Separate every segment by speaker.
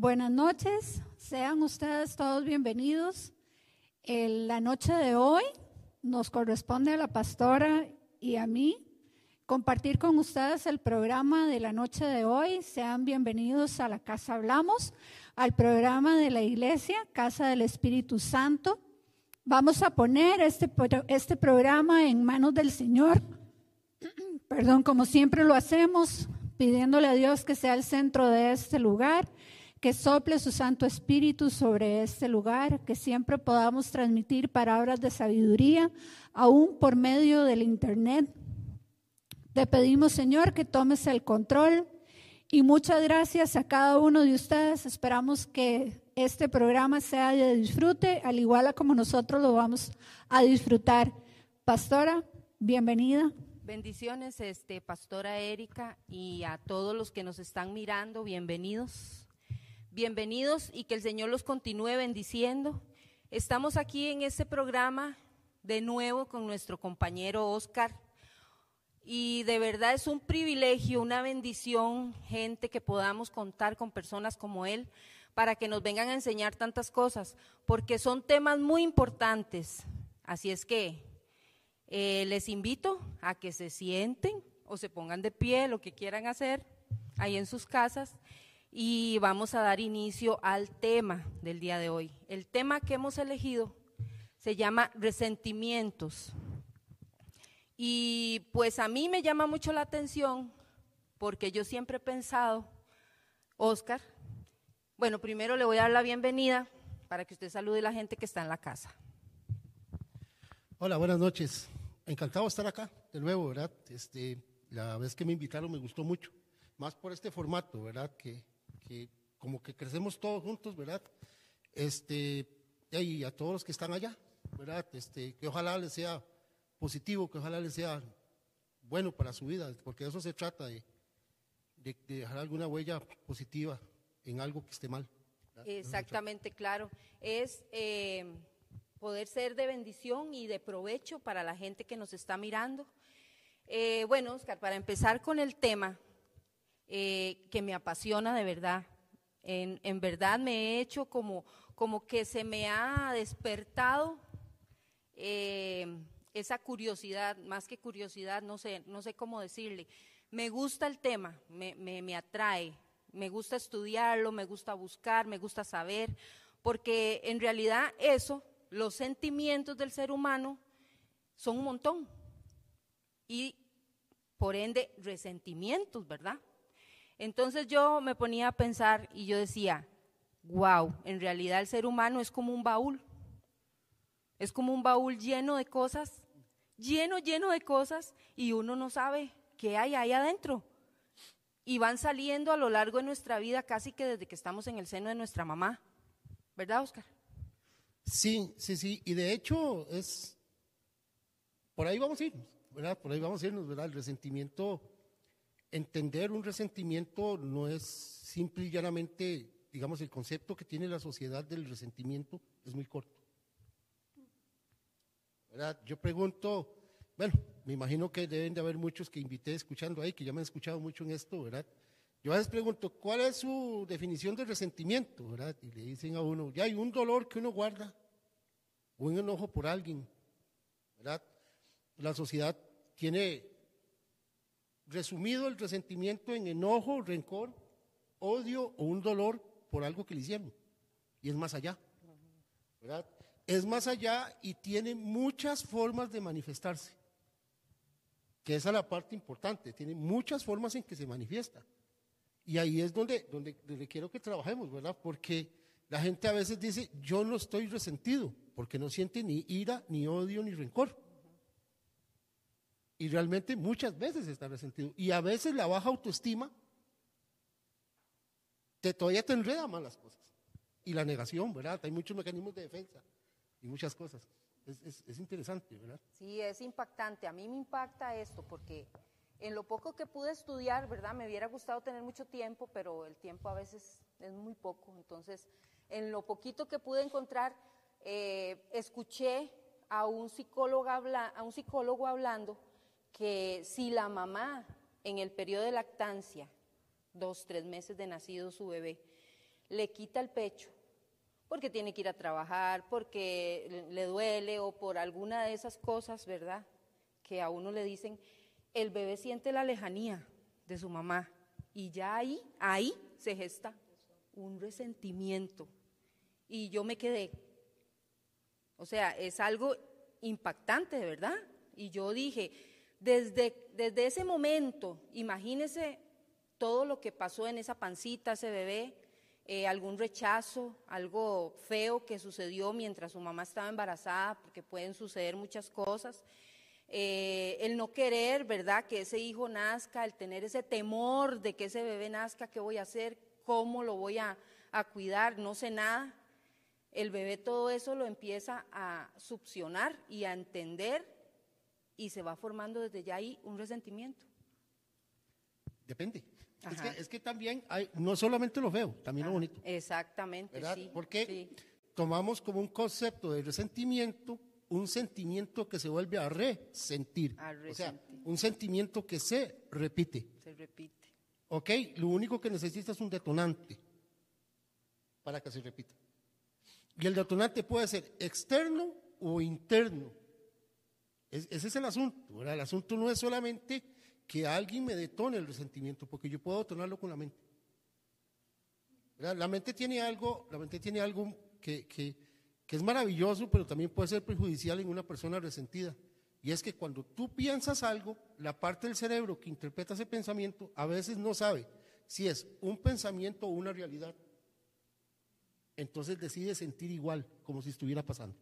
Speaker 1: Buenas noches, sean ustedes todos bienvenidos. la noche de hoy nos corresponde a la pastora y a mí compartir con ustedes el programa de la noche de hoy. Sean bienvenidos a la Casa Hablamos, al programa de la iglesia, Casa del Espíritu Santo. Vamos a poner este, este programa en manos del Señor, perdón, como siempre lo hacemos, pidiéndole a Dios que sea el centro de este lugar, que sople su Santo Espíritu sobre este lugar, que siempre podamos transmitir palabras de sabiduría, aún por medio del Internet. Te pedimos, Señor, que tomes el control y muchas gracias a cada uno de ustedes. Esperamos que este programa sea de disfrute, al igual a como nosotros lo vamos a disfrutar. Pastora, bienvenida.
Speaker 2: Bendiciones, este, Pastora Erika, y a todos los que nos están mirando, bienvenidos. Bienvenidos y que el Señor los continúe bendiciendo. Estamos aquí en este programa de nuevo con nuestro compañero Oscar. Y de verdad es un privilegio, una bendición, gente, que podamos contar con personas como él para que nos vengan a enseñar tantas cosas, porque son temas muy importantes. Así es que eh, les invito a que se sienten o se pongan de pie, lo que quieran hacer ahí en sus casas, y vamos a dar inicio al tema del día de hoy. El tema que hemos elegido se llama resentimientos. Y pues a mí me llama mucho la atención porque yo siempre he pensado, Oscar, bueno, primero le voy a dar la bienvenida para que usted salude a la gente que está en la casa.
Speaker 3: Hola, buenas noches. Encantado de estar acá de nuevo, ¿verdad? Este, la vez que me invitaron me gustó mucho, más por este formato, ¿verdad? Que, como que crecemos todos juntos, ¿verdad? Este, y a todos los que están allá, ¿verdad? Este, que ojalá les sea positivo, que ojalá les sea bueno para su vida, porque eso se trata, de, de dejar alguna huella positiva en algo que esté mal.
Speaker 2: Exactamente, claro. Es eh, poder ser de bendición y de provecho para la gente que nos está mirando. Eh, bueno, Oscar, para empezar con el tema eh, que me apasiona de verdad, en, verdad me he hecho como, como que se me ha despertado esa curiosidad, más que curiosidad, no sé, no sé cómo decirle. Me gusta el tema, me, me, me atrae, me gusta estudiarlo, me gusta buscar, me gusta saber, porque en realidad eso, los sentimientos del ser humano son un montón. Y por ende, resentimientos, ¿verdad? Entonces yo me ponía a pensar y yo decía, wow, en realidad el ser humano es como un baúl. Es como un baúl lleno de cosas, lleno, lleno de cosas, y uno no sabe qué hay ahí adentro y van saliendo a lo largo de nuestra vida casi que desde que estamos en el seno de nuestra mamá. ¿Verdad, Oscar?
Speaker 3: Sí, sí, sí. Y de hecho es, por ahí vamos a irnos, ¿verdad? Por ahí vamos a irnos, ¿verdad? El resentimiento, entender un resentimiento no es simple y llanamente, digamos, el concepto que tiene la sociedad del resentimiento es muy corto. ¿Verdad? Yo pregunto, bueno, me imagino que deben de haber muchos que invité escuchando ahí, que ya me han escuchado mucho en esto, ¿verdad? Yo a veces pregunto, ¿cuál es su definición de resentimiento, verdad? Y le dicen a uno, ya hay un dolor que uno guarda, un enojo por alguien, ¿verdad? La sociedad tiene resumido el resentimiento en enojo, rencor, odio o un dolor por algo que le hicieron. Y es más allá, ¿verdad? Es más allá y tiene muchas formas de manifestarse que esa es la parte importante, tiene muchas formas en que se manifiesta. Y ahí es donde, donde, quiero que trabajemos, ¿verdad? Porque la gente a veces dice, yo no estoy resentido, porque no siente ni ira, ni odio, ni rencor. Y realmente muchas veces está resentido. Y a veces la baja autoestima te, todavía te enreda más las cosas. Y la negación, ¿verdad? Hay muchos mecanismos de defensa y muchas cosas es, interesante, ¿verdad?
Speaker 2: Sí, es impactante. A mí me impacta esto porque en lo poco que pude estudiar, ¿verdad? Me hubiera gustado tener mucho tiempo, pero el tiempo a veces es muy poco. Entonces, en lo poquito que pude encontrar, eh, escuché a un, psicólogo a un psicólogo hablando que si la mamá en el periodo de lactancia, dos, tres meses de nacido su bebé, le quita el pecho, porque tiene que ir a trabajar, porque le duele o por alguna de esas cosas, ¿verdad? Que a uno le dicen, el bebé siente la lejanía de su mamá y ya ahí, ahí se gesta un resentimiento. Y yo me quedé, o sea, es algo impactante, ¿verdad? Y yo dije, desde, desde ese momento, imagínese todo lo que pasó en esa pancita, ese bebé, eh, algún rechazo, algo feo que sucedió mientras su mamá estaba embarazada, porque pueden suceder muchas cosas. Eh, el no querer, ¿verdad? Que ese hijo nazca, el tener ese temor de que ese bebé nazca, ¿qué voy a hacer? ¿Cómo lo voy a, a cuidar? No sé nada. El bebé todo eso lo empieza a succionar y a entender y se va formando desde ya ahí un resentimiento.
Speaker 3: Depende. Es que, es que, también hay, no solamente lo feo, también lo bonito.
Speaker 2: Exactamente,
Speaker 3: ¿verdad?
Speaker 2: sí.
Speaker 3: Porque tomamos como un concepto de resentimiento un sentimiento que se vuelve a resentir.
Speaker 2: A
Speaker 3: O sea,
Speaker 2: resentir.
Speaker 3: un sentimiento que se repite.
Speaker 2: Se repite.
Speaker 3: ¿Ok? Lo único que necesita es un detonante para que se repita. Y el detonante puede ser externo o interno. Es- ese es el asunto. El asunto no es solamente que alguien me detone el resentimiento, porque yo puedo detonarlo con la mente. La mente tiene algo, la mente tiene algo que- que es maravilloso, pero también puede ser perjudicial en una persona resentida. Y es que cuando tú piensas algo, la parte del cerebro que interpreta ese pensamiento a veces no sabe si es un pensamiento o una realidad. Entonces decide sentir igual, como si estuviera pasando.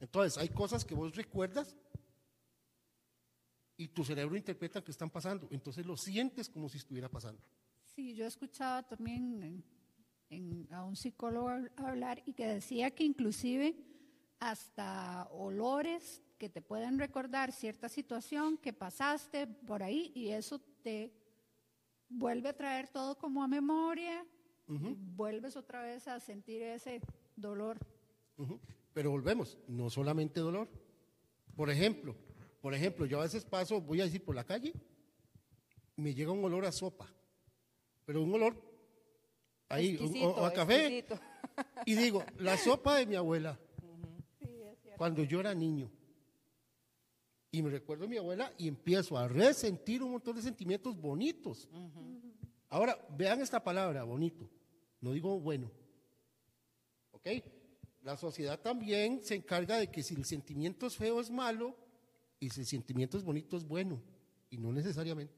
Speaker 3: Entonces, hay cosas que vos recuerdas y tu cerebro interpreta que están pasando. Entonces lo sientes como si estuviera pasando.
Speaker 1: Sí, yo escuchaba también en- en- a un psicólogo hab- hablar y que decía que inclusive hasta olores que te pueden recordar cierta situación que pasaste por ahí y eso te vuelve a traer todo como a memoria, y vuelves otra vez a sentir ese dolor.
Speaker 3: Ujú. Pero volvemos, no solamente dolor. Por ejemplo, por ejemplo, yo a veces paso, voy a decir por la calle, me llega un olor a sopa, pero un olor ahí, un- o, a café,
Speaker 2: exquisito.
Speaker 3: y digo, la sopa de mi abuela, cuando yo era niño. Y me recuerdo a mi abuela y empiezo a resentir un montón de sentimientos bonitos. Ahora, vean esta palabra, bonito. No digo bueno. ¿Ok? La sociedad también se encarga de que si el sentimiento es feo es malo y si el sentimiento es bonito es bueno. Y no necesariamente.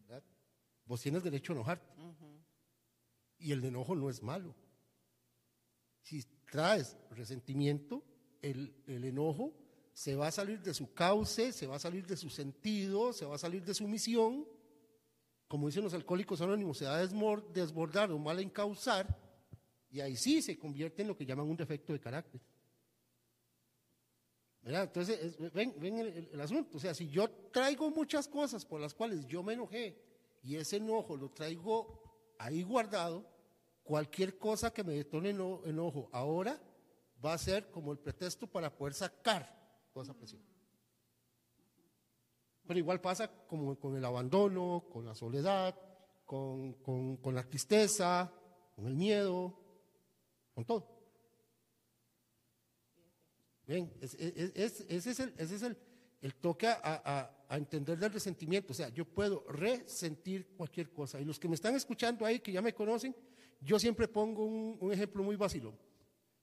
Speaker 3: ¿verdad? Vos tienes derecho a enojarte. Y el enojo no es malo. Si traes resentimiento, el, el enojo se va a salir de su cauce, se va a salir de su sentido, se va a salir de su misión. Como dicen los alcohólicos anónimos, se va a desbordar o mal encauzar y ahí sí se convierte en lo que llaman un defecto de carácter. ¿Verdad? Entonces, es- ven, ven el, asunto. O sea, si yo traigo muchas cosas por las cuales yo me enojé y ese enojo lo traigo ahí guardado, cualquier cosa que me detone eno- enojo ahora va a ser como el pretexto para poder sacar toda esa presión. Pero igual pasa con el abandono, con la soledad, con, con- con la tristeza, con el miedo, con todo. Bien, es- es- es- ese es el, ese es el, el toque a, a- a entender del resentimiento. O sea, yo puedo resentir cualquier cosa. Y los que me están escuchando ahí, que ya me conocen, yo siempre pongo un, un ejemplo muy vacilón.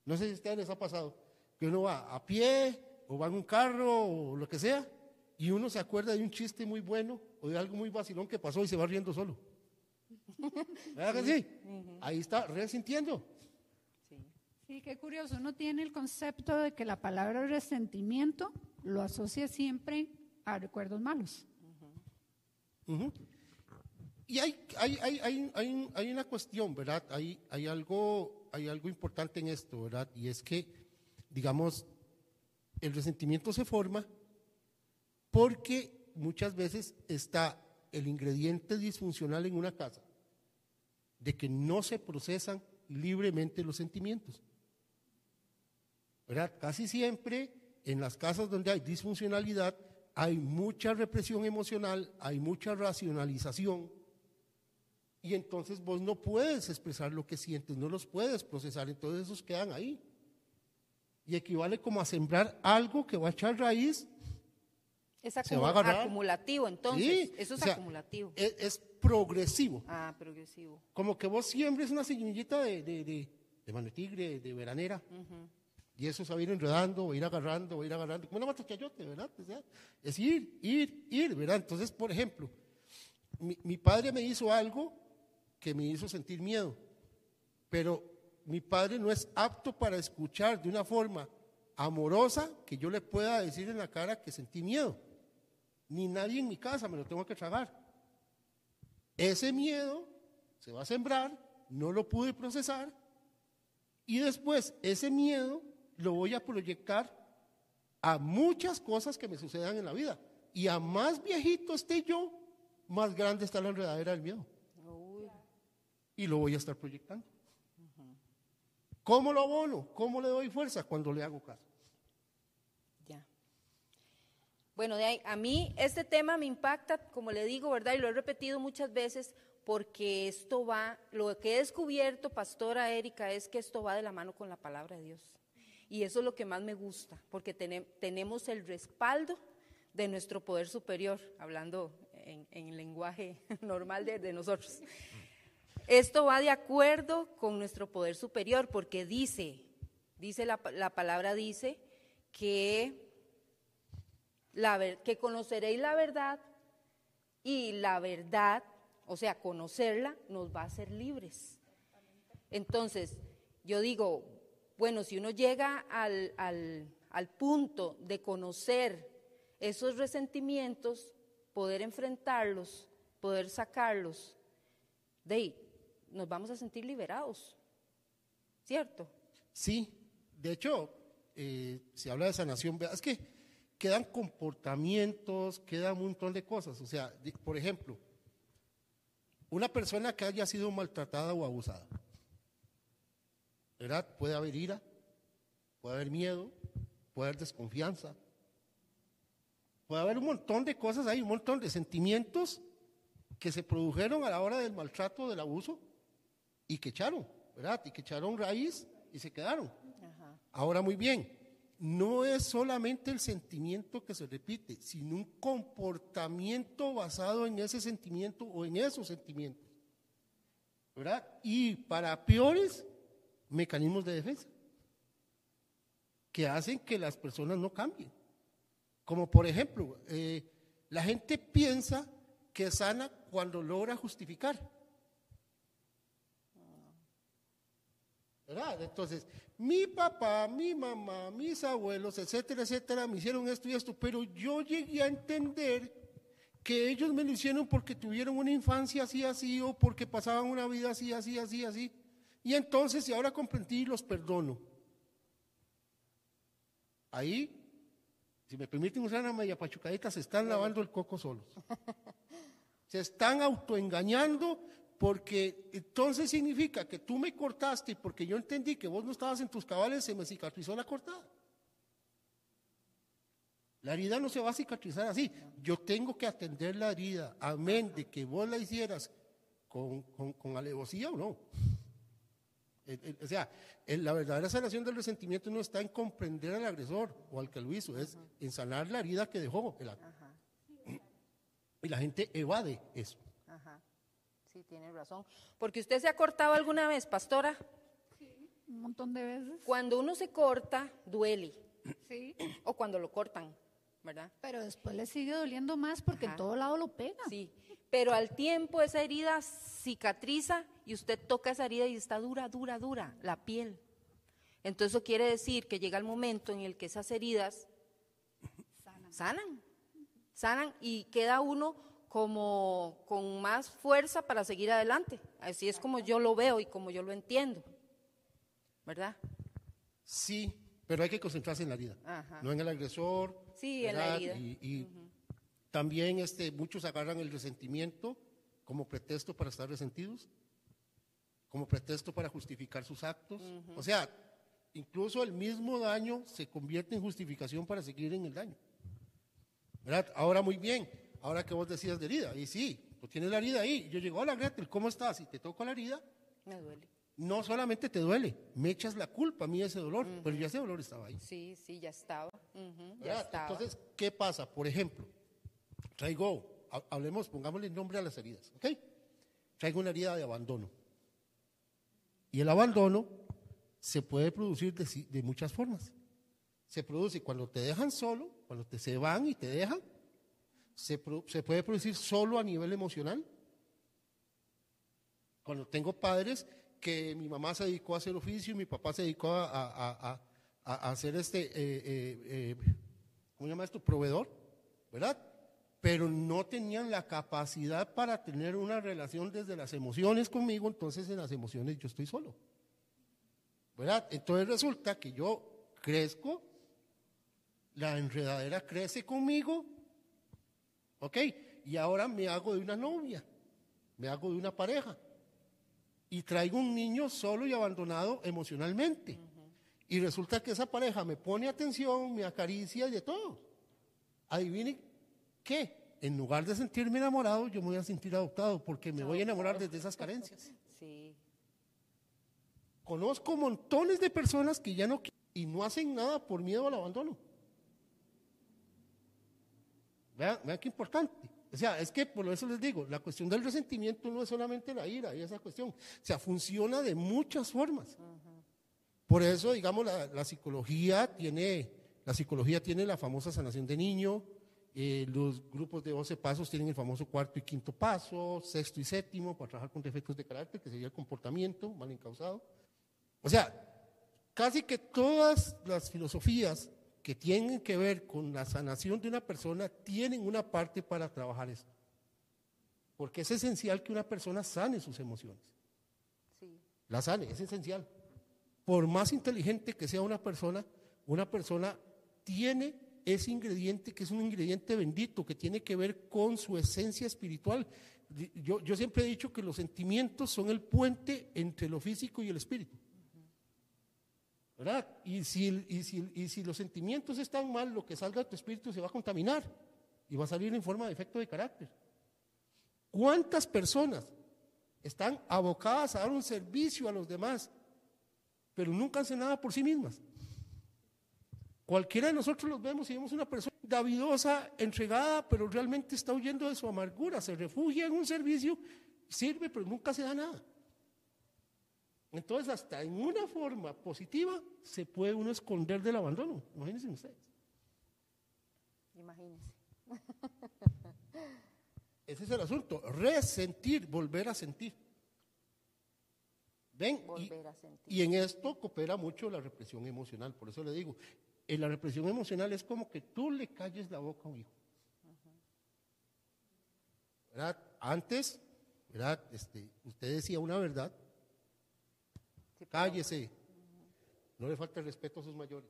Speaker 3: No sé si a ustedes les ha pasado, que uno va a pie, o va en un carro, o lo que sea, y uno se acuerda de un chiste muy bueno, o de algo muy vacilón que pasó y se va riendo solo. ¿Verdad que sí? Ahí está, resintiendo.
Speaker 2: Sí.
Speaker 1: Qué curioso. Uno tiene el concepto de que la palabra resentimiento lo asocia siempre a recuerdos malos.
Speaker 3: Ujú. Y hay, hay, hay, hay una cuestión, ¿verdad? Hay, hay, algo, hay algo importante en esto, ¿verdad? Y es que, digamos, el resentimiento se forma porque muchas veces está el ingrediente disfuncional en una casa de que no se procesan libremente los sentimientos. ¿Verdad? Casi siempre en las casas donde hay disfuncionalidad hay mucha represión emocional, hay mucha racionalización Y entonces vos no puedes expresar lo que sientes, no los puedes procesar, entonces esos quedan ahí. Y equivale como a sembrar algo que va a echar raíz.
Speaker 2: Es
Speaker 3: Se va a agarrar.
Speaker 2: acumulativo, entonces.
Speaker 3: Sí,
Speaker 2: Eso es
Speaker 3: o sea,
Speaker 2: acumulativo.
Speaker 3: Es, es progresivo.
Speaker 2: Ah, progresivo.
Speaker 3: Como que vos siembres una semillita de, de, de, de mano de tigre, de veranera. Y eso se va a ir enredando, va a ir agarrando, va a ir agarrando. Como una mata chayote, ¿verdad? Es ir, ir, ir, ¿verdad? Entonces, por ejemplo, mi, mi padre me hizo algo que me hizo sentir miedo. Pero mi padre no es apto para escuchar de una forma amorosa que yo le pueda decir en la cara que sentí miedo. Ni nadie en mi casa me lo tengo que tragar. Ese miedo se va a sembrar, no lo pude procesar, y después ese miedo lo voy a proyectar a muchas cosas que me sucedan en la vida. Y a más viejito esté yo, más grande está la enredadera del miedo.
Speaker 2: Uy,
Speaker 3: Y lo voy a estar proyectando. ¿Cómo lo abono? ¿Cómo le doy fuerza? Cuando le hago caso.
Speaker 2: ya. Bueno, de ahí, a mí este tema me impacta, como le digo, ¿verdad? Y lo he repetido muchas veces porque esto va, lo que he descubierto, pastora Erika, es que esto va de la mano con la palabra de Dios. Y eso es lo que más me gusta, porque tene- tenemos el respaldo de nuestro poder superior, hablando en, en lenguaje normal de, de nosotros. Esto va de acuerdo con nuestro poder superior, porque dice, dice la, la palabra dice que, la, que conoceréis la verdad y la verdad, o sea, conocerla, nos va a hacer libres. Entonces, yo digo, bueno, si uno llega al, al- al punto de conocer esos resentimientos, poder enfrentarlos, poder sacarlos, de ahí, nos vamos a sentir liberados, ¿cierto?
Speaker 3: Sí, de hecho, eh, se habla de sanación, es que quedan comportamientos, queda un montón de cosas. O sea, por ejemplo, una persona que haya sido maltratada o abusada, ¿verdad? Puede haber ira, puede haber miedo, puede haber desconfianza, puede haber un montón de cosas ahí, un montón de sentimientos que se produjeron a la hora del maltrato, del abuso, y que echaron, ¿verdad? Y que echaron raíz y se quedaron. Ahora muy bien, no es solamente el sentimiento que se repite, sino un comportamiento basado en ese sentimiento o en esos sentimientos. ¿Verdad? Y para peores, mecanismos de defensa que hacen que las personas no cambien. Como por ejemplo, eh, la gente piensa que sana cuando logra justificar. ¿Verdad? Entonces, mi papá, mi mamá, mis abuelos, etcétera, etcétera, me hicieron esto y esto, pero yo llegué a entender que ellos me lo hicieron porque tuvieron una infancia así, así, o porque pasaban una vida así, así, así, así. Y entonces, y ahora comprendí y los perdono. Ahí, si me permiten usar una media pachucadita, se están lavando el coco solos. Se están autoengañando porque entonces significa que tú me cortaste y porque yo entendí que vos no estabas en tus cabales, se me cicatrizó la cortada. La herida no se va a cicatrizar así. Yo tengo que atender la herida, amén, de que vos la hicieras con, con, con alevosía o no. O sea, la verdadera sanación del resentimiento no está en comprender al agresor o al que lo hizo, es en sanar la herida que dejó. el ac- Y la gente evade eso.
Speaker 2: Ajá. Sí, tiene razón. Porque usted se ha cortado alguna vez, pastora.
Speaker 1: Un montón de veces.
Speaker 2: Cuando uno se corta, duele.
Speaker 1: Sí.
Speaker 2: O cuando lo cortan, ¿verdad?
Speaker 1: Pero después le sigue doliendo más porque en todo lado lo pega.
Speaker 2: Sí. Pero al tiempo esa herida cicatriza y usted toca esa herida y está dura, dura, dura, la piel. Entonces eso quiere decir que llega el momento en el que esas heridas sanan, sanan y queda uno como con más fuerza para seguir adelante. Así es como yo lo veo y como yo lo entiendo. ¿Verdad?
Speaker 3: Sí, pero hay que concentrarse en la herida,
Speaker 2: Ajá.
Speaker 3: no en el agresor.
Speaker 2: Sí, en la
Speaker 3: ¿verdad?
Speaker 2: herida.
Speaker 3: Y, y también este, muchos agarran el resentimiento como pretexto para estar resentidos, como pretexto para justificar sus actos. O sea, incluso el mismo daño se convierte en justificación para seguir en el daño. ¿Verdad? Ahora muy bien, ahora que vos decías de herida, y sí, tú tienes la herida ahí. Yo llego, hola Gretel, ¿cómo estás? Y te toco la herida,
Speaker 2: Me duele.
Speaker 3: No solamente te duele, me echas la culpa a mí de ese dolor, pero ya ese dolor estaba ahí.
Speaker 2: Sí, sí, ya estaba. Ya estaba.
Speaker 3: Entonces, ¿qué pasa? Por ejemplo, traigo, ha- hablemos, pongámosle nombre a las heridas, ¿ok? Traigo una herida de abandono. Y el abandono se puede producir de, muchas formas. Se produce cuando te dejan solo, cuando te se van y te dejan. Se, pro- se puede producir solo a nivel emocional. Cuando tengo padres que mi mamá se dedicó a hacer oficio y mi papá se dedicó a, a- a- hacer este, eh, eh, eh, ¿cómo esto? Proveedor, ¿verdad? Pero no tenían la capacidad para tener una relación desde las emociones conmigo, entonces en las emociones yo estoy solo. ¿Verdad? Entonces resulta que yo crezco, la enredadera crece conmigo, ¿ok? Y ahora me hago de una novia, me hago de una pareja y traigo un niño solo y abandonado emocionalmente. Y resulta que esa pareja me pone atención, me acaricia y de todo. Adivinen qué, en lugar de sentirme enamorado, yo me voy a sentir adoptado porque me voy a enamorar desde esas carencias.
Speaker 2: Sí,
Speaker 3: Conozco montones de personas que ya no y no hacen nada por miedo al abandono. Vean, vean qué importante. O sea, es que por eso les digo, la cuestión del resentimiento no es solamente la ira y esa cuestión. O sea, funciona de muchas formas. Por eso, digamos, la, la psicología tiene, la psicología tiene la famosa sanación de niño, eh, los grupos de 12 pasos tienen el famoso cuarto y quinto paso, sexto y séptimo para trabajar con defectos de carácter, que sería el comportamiento mal encausado. O sea, casi que todas las filosofías que tienen que ver con la sanación de una persona tienen una parte para trabajar esto. Porque es esencial que una persona sane sus emociones.
Speaker 2: sí.
Speaker 3: La sane, es esencial. Por más inteligente que sea una persona, una persona tiene ese ingrediente que es un ingrediente bendito, que tiene que ver con su esencia espiritual. Yo, yo siempre he dicho que los sentimientos son el puente entre lo físico y el espíritu. Y si los sentimientos están mal, lo que salga de tu espíritu se va a contaminar y va a salir en forma de efecto de carácter. ¿Cuántas personas están abocadas a dar un servicio a los demás, pero nunca hacen nada por sí mismas? Cualquiera de nosotros los vemos y vemos una persona davidosa, entregada, pero realmente está huyendo de su amargura, se refugia en un servicio, sirve, pero nunca se da nada. Entonces, hasta en una forma positiva se puede uno esconder del abandono. Imagínense ustedes.
Speaker 2: Imagínense.
Speaker 3: Ese es el asunto. Resentir, volver a sentir. ¿Ven? Y-
Speaker 2: Volver a sentir.
Speaker 3: Y en esto coopera mucho la represión emocional. Por eso le digo, en la represión emocional es como que tú le calles la boca a un hijo. ¿Verdad? Antes, ¿verdad? Este, usted decía una verdad, cállese, no le falta el respeto a sus mayores.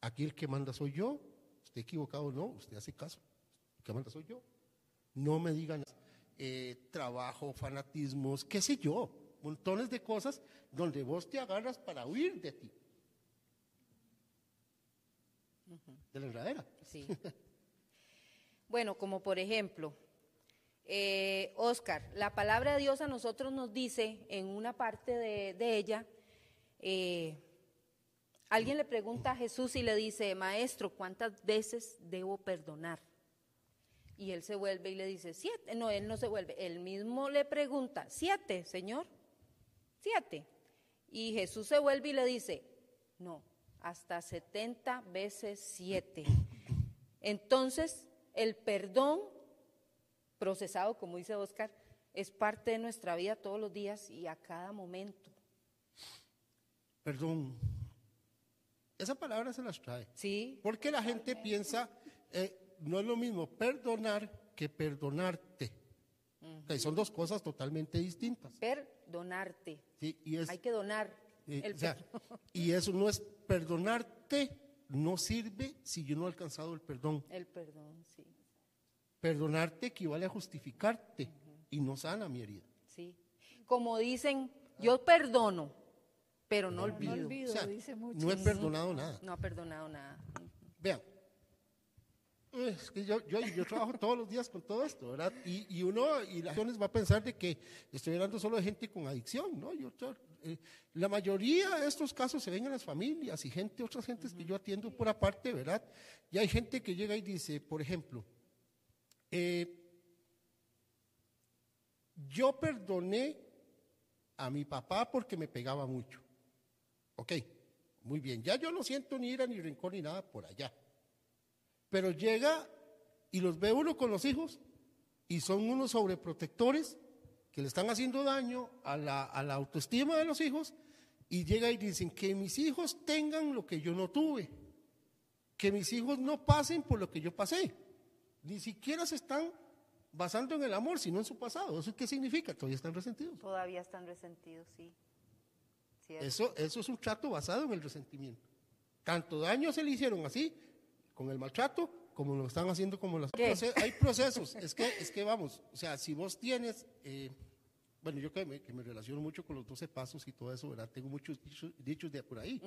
Speaker 3: Aquí el que manda soy yo, usted equivocado no, usted hace caso, el que manda soy yo. No me digan eh, trabajo, fanatismos, qué sé yo, montones de cosas donde vos te agarras para huir de ti. De la enredadera.
Speaker 2: Sí. bueno, como por ejemplo, eh, Oscar, la palabra de Dios a nosotros nos dice en una parte de, de ella, eh, alguien le pregunta a Jesús y le dice, maestro, ¿cuántas veces debo perdonar? Y él se vuelve y le dice, siete. No, él no se vuelve. Él mismo le pregunta, siete, Señor, siete. Y Jesús se vuelve y le dice, no, hasta 70 veces siete. Entonces, el perdón procesado, como dice Oscar, es parte de nuestra vida todos los días y a cada momento.
Speaker 3: Perdón. Esa palabra se las trae.
Speaker 2: ¿Sí?
Speaker 3: Porque la gente piensa, eh, no es lo mismo perdonar que perdonarte. Ok, son dos cosas totalmente distintas.
Speaker 2: Perdonarte.
Speaker 3: ¿sí? Y, es,
Speaker 2: Hay que donar
Speaker 3: eh,
Speaker 2: el
Speaker 3: o sea, y eso no es perdonarte, no sirve si yo no he alcanzado el perdón.
Speaker 2: El perdón, sí.
Speaker 3: Perdonarte equivale a justificarte y no sana mi herida.
Speaker 2: Sí. Como dicen, yo perdono, pero no
Speaker 1: No
Speaker 2: olvido.
Speaker 1: olvido,
Speaker 3: O sea,
Speaker 1: dice mucho.
Speaker 3: no he perdonado nada.
Speaker 2: No ha perdonado nada.
Speaker 3: Vean, Es que yo, yo, yo, trabajo todos los días con todo esto, ¿verdad? Y, y uno, y las personas va a pensar de que estoy hablando solo de gente con adicción, ¿no? Yo, eh, la mayoría de estos casos se ven en las familias y gente, otras gentes que yo atiendo por aparte, ¿verdad? Y hay gente que llega y dice, por ejemplo, eh, yo perdoné a mi papá porque me pegaba mucho. Ok, muy bien, ya yo no siento ni ira ni rencor ni nada por allá. Pero llega y los ve uno con los hijos y son unos sobreprotectores que le están haciendo daño a la, a la autoestima de los hijos y llega y dicen que mis hijos tengan lo que yo no tuve, que mis hijos no pasen por lo que yo pasé. Ni siquiera se están basando en el amor, sino en su pasado. ¿Eso qué significa? Todavía están resentidos.
Speaker 2: Todavía están resentidos, sí.
Speaker 3: Eso, eso es un trato basado en el resentimiento. Tanto daño se le hicieron así, con el maltrato, como lo están haciendo como las... Hay procesos, es que, es que vamos, o sea, si vos tienes... Eh, bueno, yo que me, que me, relaciono mucho con los 12 pasos y todo eso, ¿verdad? Tengo muchos dichos, de por ahí.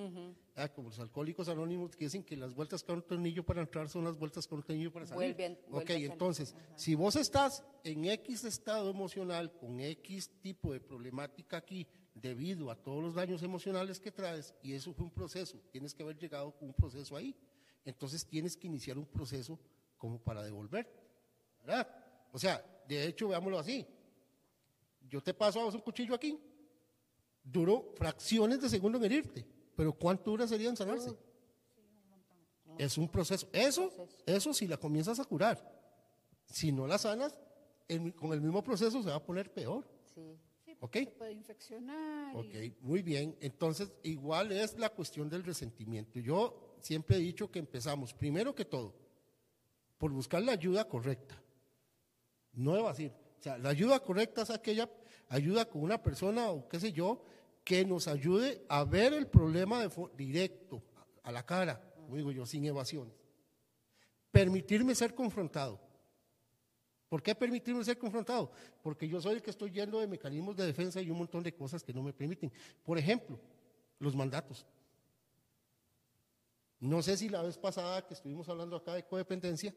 Speaker 3: como los alcohólicos anónimos que dicen que las vueltas con un tornillo para entrar son las vueltas con un tornillo para salir.
Speaker 2: Vuelven,
Speaker 3: ok, entonces, si vos estás en X estado emocional, con X tipo de problemática aquí, debido a todos los daños emocionales que traes, y eso fue un proceso, tienes que haber llegado con un proceso ahí. Entonces tienes que iniciar un proceso como para devolver, ¿verdad? O sea, de hecho, veámoslo así yo te paso a vos un cuchillo aquí, duró fracciones de segundo en herirte, pero ¿cuánto dura sería en sanarse? Es un proceso. Eso, eso si la comienzas a curar. Si no la sanas, con el mismo proceso se va a poner peor.
Speaker 1: Sí. ¿Ok? Se puede infeccionar.
Speaker 3: Ok, muy bien. Entonces, igual es la cuestión del resentimiento. Yo siempre he dicho que empezamos, primero que todo, por buscar la ayuda correcta. No evasir. O sea, la ayuda correcta es aquella ayuda con una persona o qué sé yo, que nos ayude a ver el problema de directo, a la cara, como digo yo, sin evasiones. Permitirme ser confrontado. ¿Por qué permitirme ser confrontado? Porque yo soy el que estoy yendo de mecanismos de defensa y un montón de cosas que no me permiten. Por ejemplo, los mandatos. No sé si la vez pasada que estuvimos hablando acá de codependencia,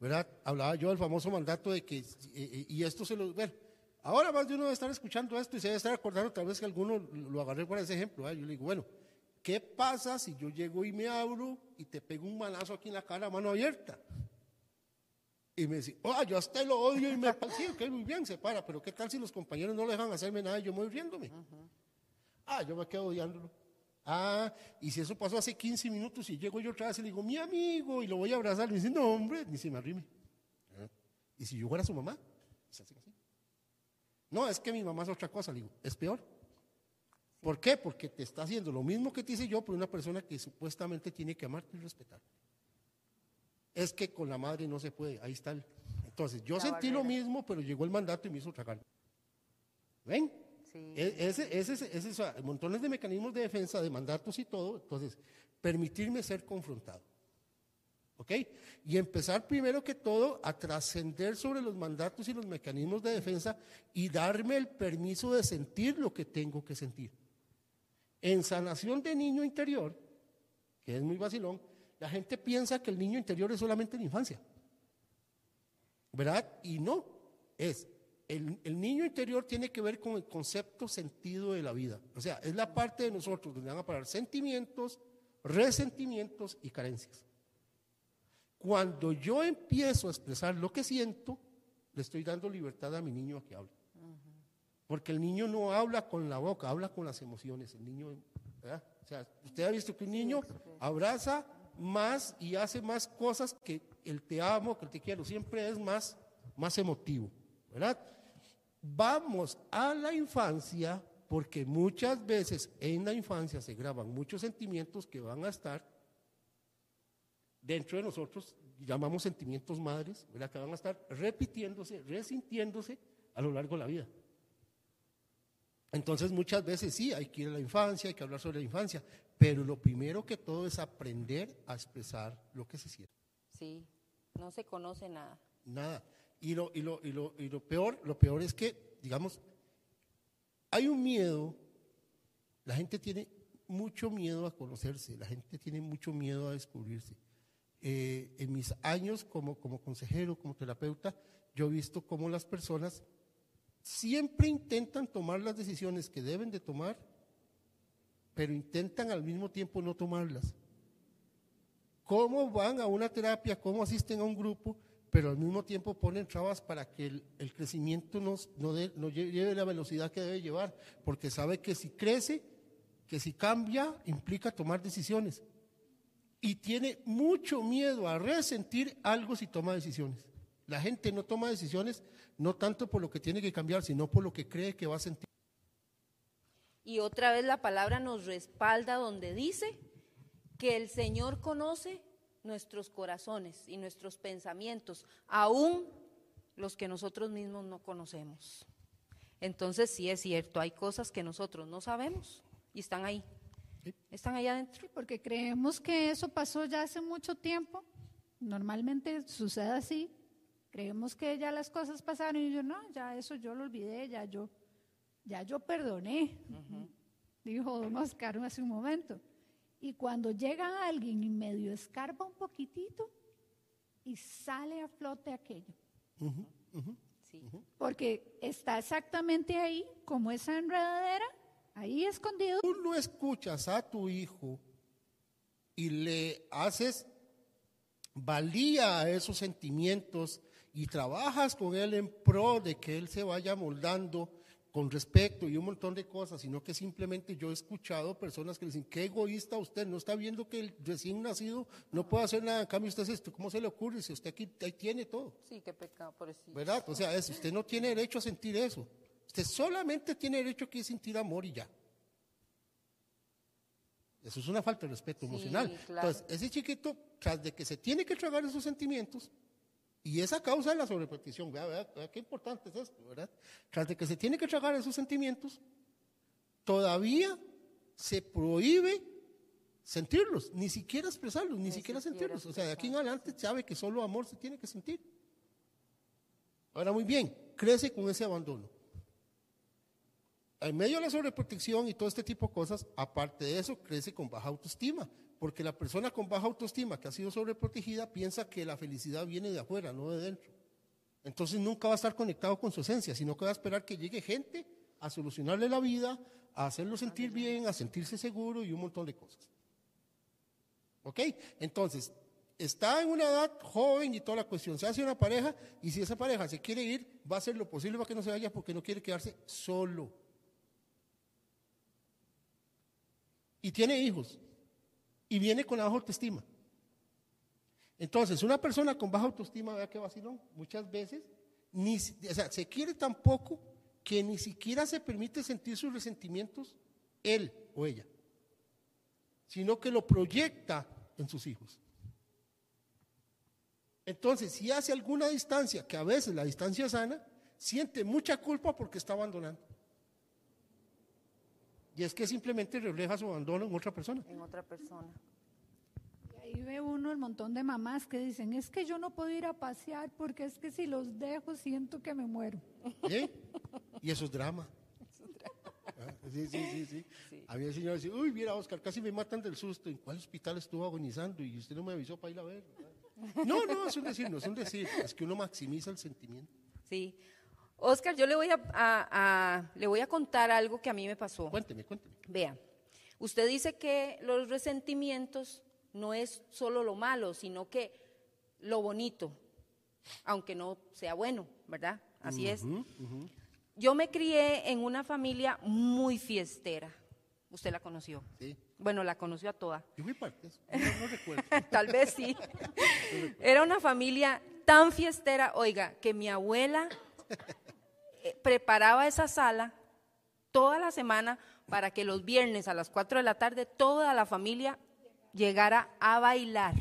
Speaker 3: ¿verdad? Hablaba yo del famoso mandato de que, y esto se lo, bueno, ahora más de uno debe estar escuchando esto y se debe estar acordando tal vez que alguno lo agarré por ese ejemplo, Yo le digo, bueno, ¿qué pasa si yo llego y me abro y te pego un manazo aquí en la cara, mano abierta? Y me dice, oh, yo hasta lo odio y me sí, ok, muy bien, se para, pero ¿qué tal si los compañeros no le dejan hacerme nada y yo me voy riéndome? Ah, yo me quedo odiándolo. Ah, y si eso pasó hace 15 minutos y llego yo otra vez y le digo, mi amigo, y lo voy a abrazar, y me dice, no, hombre, ni se me arrime. Ah, y si yo fuera su mamá, se hace así. No, es que mi mamá es otra cosa, le digo, es peor. ¿Por qué? Porque te está haciendo lo mismo que te hice yo por una persona que supuestamente tiene que amarte y respetar. Es que con la madre no se puede, ahí está el. Entonces, yo sentí lo mismo, pero llegó el mandato y me hizo tragar. ¿Ven? E, ese, montones de mecanismos de defensa, de mandatos y todo. Entonces, permitirme ser confrontado. ¿Ok? Y empezar primero que todo a trascender sobre los mandatos y los mecanismos de defensa y darme el permiso de sentir lo que tengo que sentir. En sanación de niño interior, que es muy vacilón, la gente piensa que el niño interior es solamente la infancia. ¿Verdad? Y no, es el, niño interior tiene que ver con el concepto sentido de la vida. O sea, es la parte de nosotros donde van a parar sentimientos, resentimientos y carencias. Cuando yo empiezo a expresar lo que siento, le estoy dando libertad a mi niño a que hable. Porque el niño no habla con la boca, habla con las emociones. El niño, O sea, usted ha visto que un niño abraza más y hace más cosas que el te amo, que el te quiero. Siempre es más, más emotivo, ¿verdad? Vamos a la infancia porque muchas veces en la infancia se graban muchos sentimientos que van a estar dentro de nosotros, llamamos sentimientos madres, ¿verdad? que van a estar repitiéndose, resintiéndose a lo largo de la vida. Entonces muchas veces sí, hay que ir a la infancia, hay que hablar sobre la infancia, pero lo primero que todo es aprender a expresar lo que se siente.
Speaker 2: Sí, no se conoce nada.
Speaker 3: Nada. Y lo, y lo, y lo, y lo peor, lo peor es que, digamos, hay un miedo, la gente tiene mucho miedo a conocerse, la gente tiene mucho miedo a descubrirse. eh, en mis años como, como consejero, como terapeuta, yo he visto cómo las personas siempre intentan tomar las decisiones que deben de tomar, pero intentan al mismo tiempo no tomarlas. ¿Cómo van a una terapia? ¿Cómo asisten a un grupo? Pero al mismo tiempo ponen trabas para que el, crecimiento no, no, no lle- lleve la velocidad que debe llevar, porque sabe que si crece, que si cambia, implica tomar decisiones. Y tiene mucho miedo a resentir algo si toma decisiones. La gente no toma decisiones no tanto por lo que tiene que cambiar, sino por lo que cree que va a sentir.
Speaker 2: Y otra vez la palabra nos respalda donde dice que el Señor conoce nuestros corazones y nuestros pensamientos, aún los que nosotros mismos no conocemos. Entonces sí es cierto, hay cosas que nosotros no sabemos y están ahí,
Speaker 3: Sí.
Speaker 2: están ahí adentro.
Speaker 1: Sí, porque creemos que eso pasó ya hace mucho tiempo. Normalmente sucede así. Creemos que ya las cosas pasaron y yo no, ya eso yo lo olvidé, ya yo, ya yo perdoné, dijo don Oscar hace un momento. Y cuando llega alguien y medio escarba un poquitito y sale a flote aquello,
Speaker 2: Sí.
Speaker 1: porque está exactamente ahí como esa enredadera, ahí escondido.
Speaker 3: Tú no escuchas a tu hijo y le haces valía a esos sentimientos y trabajas con él en pro de que él se vaya moldando con respeto y un montón de cosas, sino que simplemente yo he escuchado personas que dicen, qué egoísta usted, no está viendo que el recién nacido no puede hacer nada, en cambio usted es esto, ¿cómo se le ocurre si usted aquí ahí tiene todo?
Speaker 2: Sí, qué pecado, por eso.
Speaker 3: ¿Verdad? O sea, es, usted no tiene derecho a sentir eso. Usted solamente tiene derecho a sentir amor y ya. Eso es una falta de respeto
Speaker 2: Sí,
Speaker 3: emocional.
Speaker 2: claro.
Speaker 3: Entonces, ese chiquito, tras de que se tiene que tragar esos sentimientos, y esa causa de la sobreprotección, vea, vea, vea qué importante es esto, ¿verdad? Tras de que se tiene que tragar esos sentimientos, todavía se prohíbe sentirlos, ni siquiera expresarlos, ni,
Speaker 2: Ni
Speaker 3: siquiera,
Speaker 2: siquiera
Speaker 3: sentirlos. O sea, de aquí en adelante sabe que solo amor se tiene que sentir. Ahora, muy bien, crece con ese abandono. En medio de la sobreprotección y todo este tipo de cosas, aparte de eso, crece con baja autoestima, porque la persona con baja autoestima que ha sido sobreprotegida piensa que la felicidad viene de afuera, no de dentro. Entonces nunca va a estar conectado con su esencia, sino que va a esperar que llegue gente a solucionarle la vida, a hacerlo sentir bien, a sentirse seguro y un montón de cosas. ¿Ok? Entonces, está en una edad joven y toda la cuestión, se hace una pareja y si esa pareja se quiere ir, va a hacer lo posible para que no se vaya porque no quiere quedarse solo. Y tiene hijos y viene con baja autoestima. Entonces, una persona con baja autoestima, vea qué vacilón, muchas veces, ni, o sea, se quiere tan poco que ni siquiera se permite sentir sus resentimientos él o ella, sino que lo proyecta en sus hijos. Entonces, si hace alguna distancia, que a veces la distancia sana, siente mucha culpa porque está abandonando. Y es que simplemente refleja su abandono en otra persona.
Speaker 2: En otra persona.
Speaker 1: Y ahí ve uno el montón de mamás que dicen, es que yo no puedo ir a pasear porque es que si los dejo siento que me muero.
Speaker 3: ¿Eh? Y eso es drama. Ah, Sí, sí, sí, sí. A mí el señor dice, uy, mira, Oscar, casi me matan del susto. ¿En cuál hospital estuvo agonizando? Y usted no me avisó para ir a ver. No, no, es un decir, no es un decir. Es que uno maximiza el sentimiento.
Speaker 2: Sí. Oscar, yo le voy a, a- a- le voy a contar algo que a mí me pasó.
Speaker 3: Cuénteme, cuénteme.
Speaker 2: Vea, usted dice que los resentimientos no es solo lo malo, sino que lo bonito, aunque no sea bueno, ¿verdad? Así es. Yo me crié en una familia muy fiestera. Usted la conoció.
Speaker 3: Sí.
Speaker 2: Bueno, la conoció a toda.
Speaker 3: Yo fui parte. No, no recuerdo.
Speaker 2: Tal vez sí. Era una familia tan fiestera, oiga, que mi abuela preparaba esa sala toda la semana para que los viernes a las 4 de la tarde toda la familia llegara a bailar.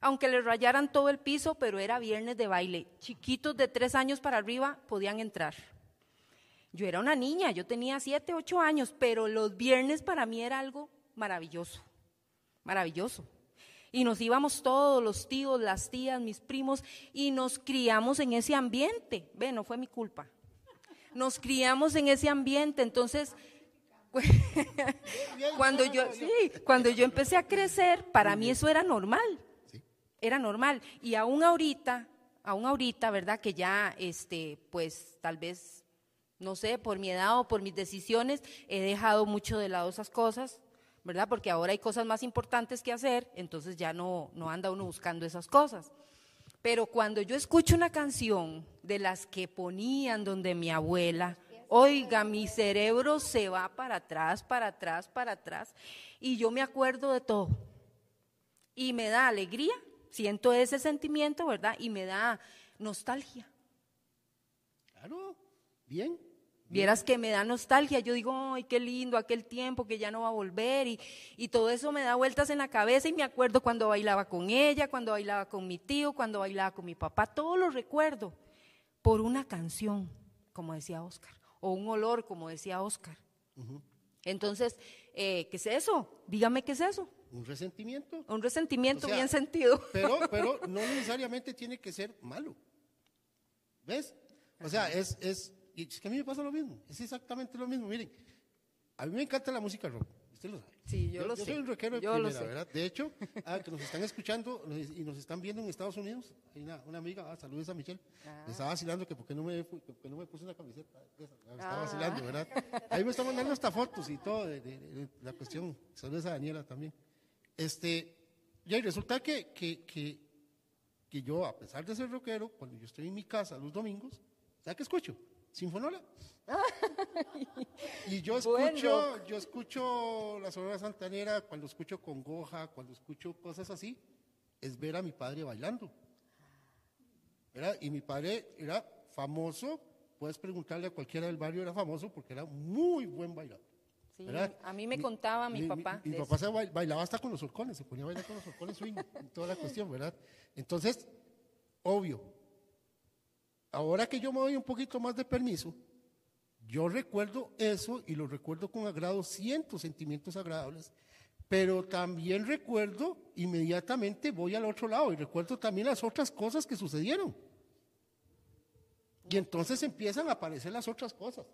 Speaker 2: Aunque le rayaran todo el piso, pero era viernes de baile. Chiquitos de tres años para arriba podían entrar. Yo era una niña, yo tenía siete, ocho años, pero los viernes para mí era algo maravilloso, maravilloso. Y nos íbamos todos, los tíos, las tías, mis primos, y nos criamos en ese ambiente. Ve, no fue mi culpa. Nos criamos en ese ambiente, entonces cuando yo, sí, cuando yo empecé a crecer, para mí eso era normal. era normal. Y aún ahorita, aún ahorita, ¿verdad? Que ya, este, pues tal vez, no sé, por mi edad o por mis decisiones, he dejado mucho de lado esas cosas, ¿verdad? Porque ahora hay cosas más importantes que hacer, entonces ya no, no anda uno buscando esas cosas. Pero cuando yo escucho una canción de las que ponían donde mi abuela, oiga, mi cerebro se va para atrás, para atrás, para atrás, y yo me acuerdo de todo. Y me da alegría, siento ese sentimiento, ¿verdad? Y me da nostalgia.
Speaker 3: Claro, bien.
Speaker 2: Vieras que me da nostalgia, yo digo, ay, qué lindo aquel tiempo que ya no va a volver y, y, todo eso me da vueltas en la cabeza y me acuerdo cuando bailaba con ella, cuando bailaba con mi tío, cuando bailaba con mi papá, todo lo recuerdo por una canción, como decía Oscar, o un olor, como decía Oscar. Entonces, eh, ¿qué es eso? Dígame qué es eso.
Speaker 3: Un resentimiento.
Speaker 2: Un resentimiento bien sentido.
Speaker 3: Pero, pero no necesariamente tiene que ser malo. ¿Ves? O sea, es, es y es que a mí me pasa lo mismo, es exactamente lo mismo. Miren, a mí me encanta la música rock, usted lo sabe.
Speaker 2: Sí, yo, lo
Speaker 3: sé.
Speaker 2: Yo
Speaker 3: soy un rockero de primera, ¿verdad? De hecho, ah, que nos están escuchando y nos están viendo en Estados Unidos, hay una, una amiga, ah, saludos a Michelle, ah. me estaba vacilando que porque no me, porque no me puse una camiseta, me estaba ah. vacilando, ¿verdad? Ahí me está mandando hasta fotos y todo de, de, la cuestión, saludos a Daniela también. Este, y resulta que, que, que, que yo, a pesar de ser rockero, cuando yo estoy en mi casa los domingos, ¿sabes qué escucho? Sinfonola. y yo escucho, yo escucho la Sonora Santanera cuando escucho congoja, cuando escucho cosas así, es ver a mi padre bailando. Y mi padre era famoso, puedes preguntarle a cualquiera del barrio, era famoso porque era muy buen bailador.
Speaker 2: Sí, a mí me contaba mi, papá.
Speaker 3: Mi, papá se bailaba hasta con los horcones, se ponía a bailar con los horcones swing, toda la cuestión, ¿verdad? Entonces, obvio, ahora que yo me doy un poquito más de permiso, yo recuerdo eso y lo recuerdo con agrado, siento sentimientos agradables, pero también recuerdo inmediatamente voy al otro lado y recuerdo también las otras cosas que sucedieron. Y entonces empiezan a aparecer las otras cosas.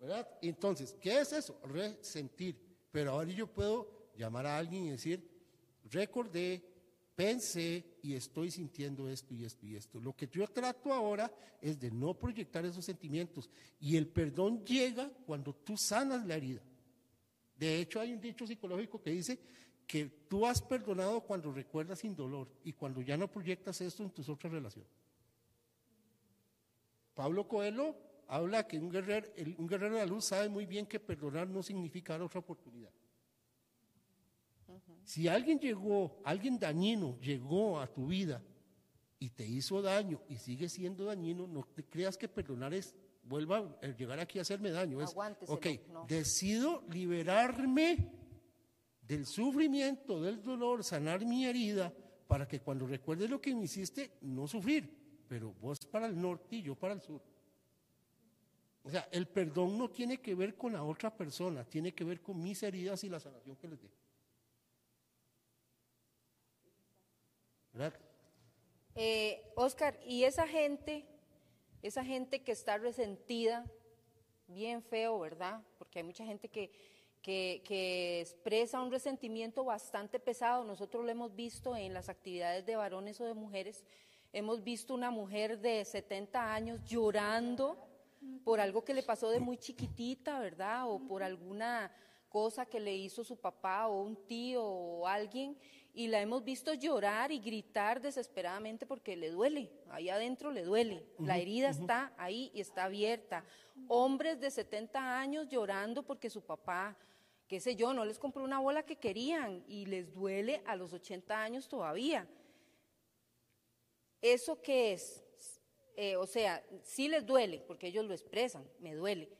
Speaker 3: ¿Verdad? Entonces, ¿qué es eso? Resentir. Pero ahora yo puedo llamar a alguien y decir, recordé, pensé y estoy sintiendo esto y esto y esto. Lo que yo trato ahora es de no proyectar esos sentimientos y el perdón llega cuando tú sanas la herida. De hecho, hay un dicho psicológico que dice que tú has perdonado cuando recuerdas sin dolor y cuando ya no proyectas esto en tus otras relaciones. Pablo Coelho habla que un guerrero, un guerrero de la luz sabe muy bien que perdonar no significa dar otra oportunidad. Si alguien llegó, alguien dañino llegó a tu vida y te hizo daño y sigue siendo dañino, no te creas que perdonar es vuelva a llegar aquí a hacerme daño. Es, ok, decido liberarme del sufrimiento, del dolor, sanar mi herida para que cuando recuerdes lo que me hiciste, no sufrir, pero vos para el norte y yo para el sur. O sea, el perdón no tiene que ver con la otra persona, tiene que ver con mis heridas y la sanación que les dé.
Speaker 2: Eh, Oscar, y esa gente, esa gente que está resentida, bien feo, ¿verdad? Porque hay mucha gente que, que, expresa un resentimiento bastante pesado. Nosotros lo hemos visto en las actividades de varones o de mujeres. Hemos visto una mujer de 70 años llorando por algo que le pasó de muy chiquitita, ¿verdad? O por alguna cosa que le hizo su papá o un tío o alguien y la hemos visto llorar y gritar desesperadamente porque le duele, ahí adentro le duele, la herida está ahí y está abierta. Hombres de 70 años llorando porque su papá, qué sé yo, no les compró una bola que querían y les duele a los 80 años todavía. ¿Eso qué es? Eh, o sea, sí les duele porque ellos lo expresan, me duele,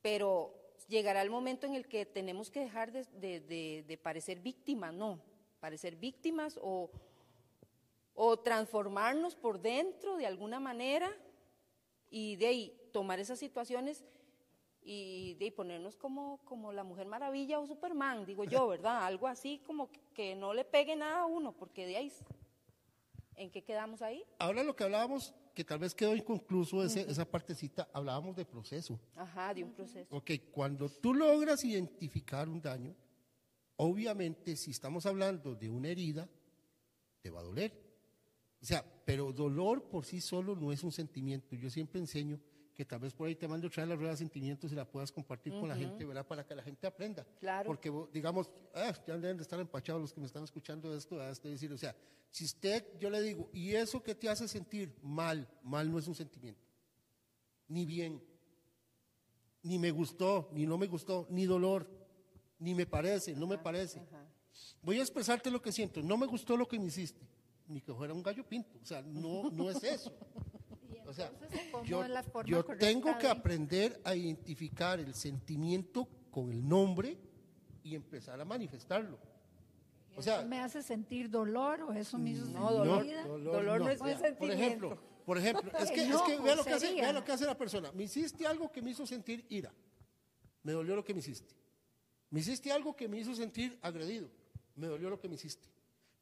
Speaker 2: pero llegará el momento en el que tenemos que dejar de, de parecer víctimas, no parecer víctimas o, o transformarnos por dentro de alguna manera y de ahí tomar esas situaciones y de ahí ponernos como, como la Mujer Maravilla o Superman, digo yo, ¿verdad? Algo así como que no le pegue nada a uno, porque de ahí, ¿en qué quedamos ahí?
Speaker 3: Ahora lo que hablábamos, que tal vez quedó inconcluso ese, esa partecita, hablábamos de proceso.
Speaker 2: Ajá, de un proceso.
Speaker 3: Ok, cuando tú logras identificar un daño, Obviamente, si estamos hablando de una herida, te va a doler. O sea, pero dolor por sí solo no es un sentimiento. Yo siempre enseño que tal vez por ahí te mando traer la rueda de sentimientos y la puedas compartir con la gente, ¿verdad? Para que la gente aprenda.
Speaker 2: Claro.
Speaker 3: Porque, digamos, ah, ya deben de estar empachados los que me están escuchando esto, ¿verdad? Es decir, o sea, si usted, yo le digo, ¿y eso que te hace sentir mal? Mal no es un sentimiento. Ni bien, ni me gustó, ni no me gustó, ni dolor, ni me parece, no me parece. Voy a expresarte lo que siento. No me gustó lo que me hiciste, ni que fuera un gallo pinto. O sea, no, no es eso. O sea,
Speaker 1: ¿cómo
Speaker 3: yo, yo tengo que
Speaker 1: de-
Speaker 3: aprender a identificar el sentimiento con el nombre y empezar a manifestarlo. O sea,
Speaker 1: ¿Eso me hace sentir dolor o eso me hizo
Speaker 2: No, dolor-
Speaker 1: vida?
Speaker 2: dolor no es un
Speaker 3: Por
Speaker 2: sentimiento.
Speaker 3: ejemplo, por ejemplo, es que, es que vea, lo que hace, vea lo que hace la persona. Me hiciste algo que me hizo sentir ira. Me dolió lo que me hiciste. Me hiciste algo que me hizo sentir agredido. Me dolió lo que me hiciste.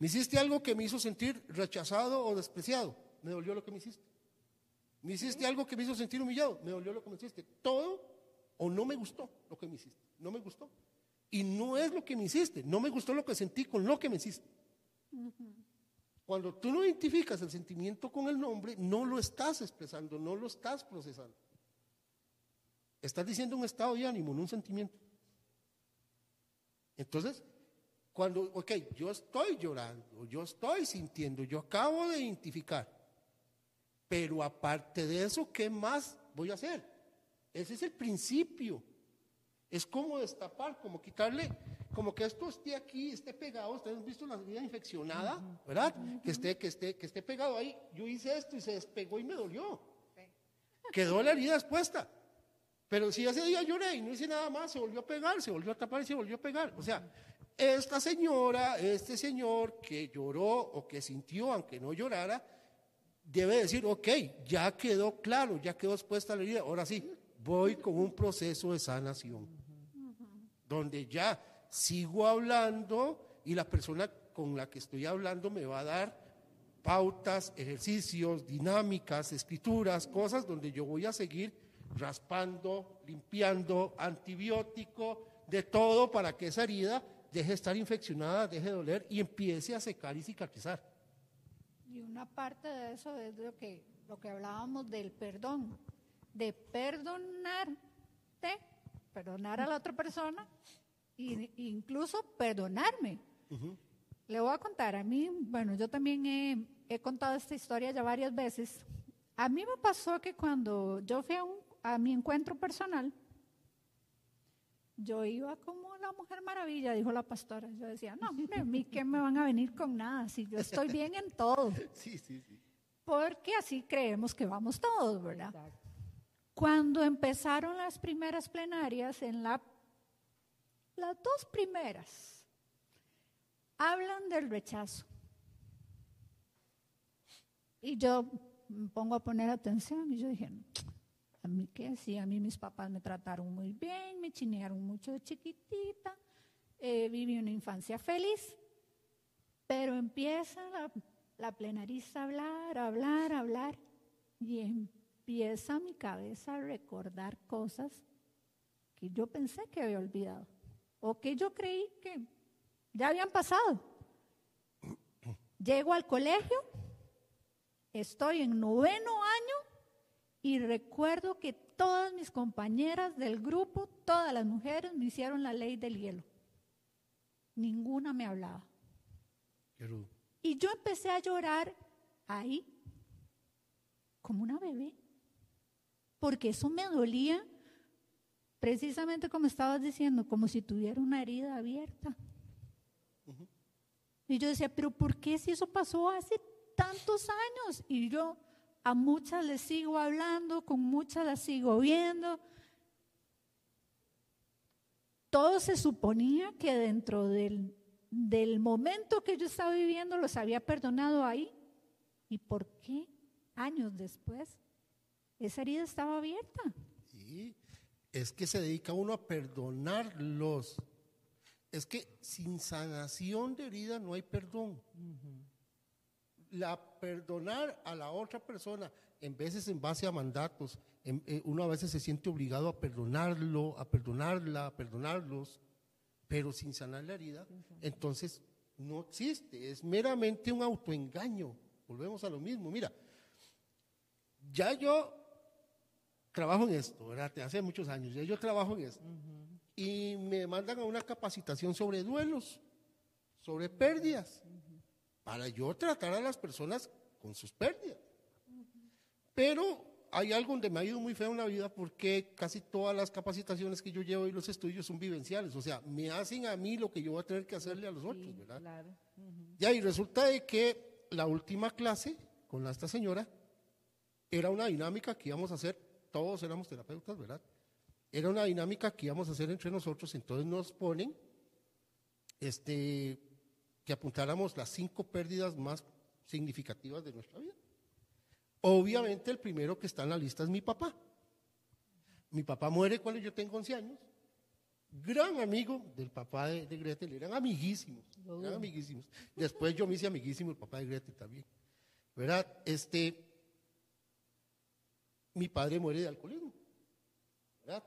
Speaker 3: Me hiciste algo que me hizo sentir rechazado o despreciado. Me dolió lo que me hiciste. Me hiciste algo que me hizo sentir humillado. Me dolió lo que me hiciste. Todo o no me gustó lo que me hiciste. No me gustó. Y no es lo que me hiciste. No me gustó lo que sentí con lo que me hiciste. Cuando tú no identificas el sentimiento con el nombre, no lo estás expresando, no lo estás procesando. Estás diciendo un estado de ánimo, no un sentimiento. Entonces, cuando, ok, yo estoy llorando, yo estoy sintiendo, yo acabo de identificar, pero aparte de eso, ¿qué más voy a hacer? Ese es el principio. Es como destapar, como quitarle, como que esto esté aquí, esté pegado. Ustedes han visto la herida infeccionada, ¿verdad? Que esté, que esté, que esté pegado ahí. Yo hice esto y se despegó y me dolió. Quedó la herida expuesta. Pero si ese día lloré y no hice nada más, se volvió a pegar, se volvió a tapar y se volvió a pegar. O sea, esta señora, este señor que lloró o que sintió, aunque no llorara, debe decir, ok, ya quedó claro, ya quedó expuesta la herida, ahora sí, voy con un proceso de sanación, donde ya sigo hablando y la persona con la que estoy hablando me va a dar pautas, ejercicios, dinámicas, escrituras, cosas donde yo voy a seguir raspando, limpiando, antibiótico, de todo para que esa herida deje de estar infeccionada, deje de doler y empiece a secar y cicatrizar.
Speaker 1: Y una parte de eso es lo que, lo que hablábamos del perdón, de perdonarte, perdonar a la otra persona e incluso perdonarme. Le voy a contar, a mí, bueno, yo también he, he contado esta historia ya varias veces. A mí me pasó que cuando yo fui a, un- a mi encuentro personal, yo iba como la mujer maravilla, dijo la pastora. Yo decía, no, hombre, a mí que me van a venir con nada, si yo estoy bien en todo.
Speaker 3: Sí, sí, sí.
Speaker 1: Porque así creemos que vamos todos, ¿verdad? Cuando empezaron las primeras plenarias, en la, las dos primeras, hablan del rechazo. Y yo me pongo a poner atención y yo dije, a mí qué, sí, a mí mis papás me trataron muy bien, me chinearon mucho de chiquitita, eh, viví una infancia feliz, pero empieza la, la plenarista a hablar, a hablar, a hablar, y empieza mi cabeza a recordar cosas que yo pensé que había olvidado, o que yo creí que ya habían pasado. Llego al colegio, estoy en noveno año y recuerdo que todas mis compañeras del grupo, todas las mujeres, me hicieron la ley del hielo. Ninguna me hablaba. Y yo empecé a llorar ahí, como una bebé, porque eso me dolía, precisamente como estabas diciendo, como si tuviera una herida abierta. Y yo decía, pero ¿por qué si eso pasó hace tantos años? Y yo a muchas les sigo hablando, con muchas las sigo viendo. Todo se suponía que dentro del, del momento que yo estaba viviendo los había perdonado ahí. ¿Y por qué años después esa herida estaba abierta?
Speaker 3: Sí, es que se dedica uno a perdonarlos. Es que sin sanación de herida no hay perdón. La perdonar a la otra persona, en veces en base a mandatos, en- eh, uno a veces se siente obligado a perdonarlo, a perdonarla, a perdonarlos, pero sin sanar la herida, entonces no existe, es meramente un autoengaño. Volvemos a lo mismo. Mira, ya yo trabajo en esto, ¿verdad? Hace muchos años, ya yo trabajo en esto. Y me mandan a una capacitación sobre duelos, sobre pérdidas, para yo tratar a las personas con sus pérdidas. Pero hay algo donde me ha ido muy feo en la vida porque casi todas las capacitaciones que yo llevo y los estudios son vivenciales, o sea, me hacen a mí lo que yo voy a tener que hacerle a los otros, ¿verdad?
Speaker 2: Claro.
Speaker 3: Ya, y resulta de que la última clase con esta señora era una dinámica que íbamos a hacer, todos éramos terapeutas, ¿verdad? Era una dinámica que íbamos a hacer entre nosotros, entonces nos ponen este, que apuntáramos las cinco pérdidas más significativas de nuestra vida. Obviamente el primero que está en la lista es mi papá. Mi papá muere cuando yo tengo 11 años. Gran amigo del papá de, de Gretel, eran amiguísimos, eran amiguísimos. Después yo me hice amiguísimo el papá de Gretel también. ¿Verdad? Este, mi padre muere de alcoholismo. ¿Verdad?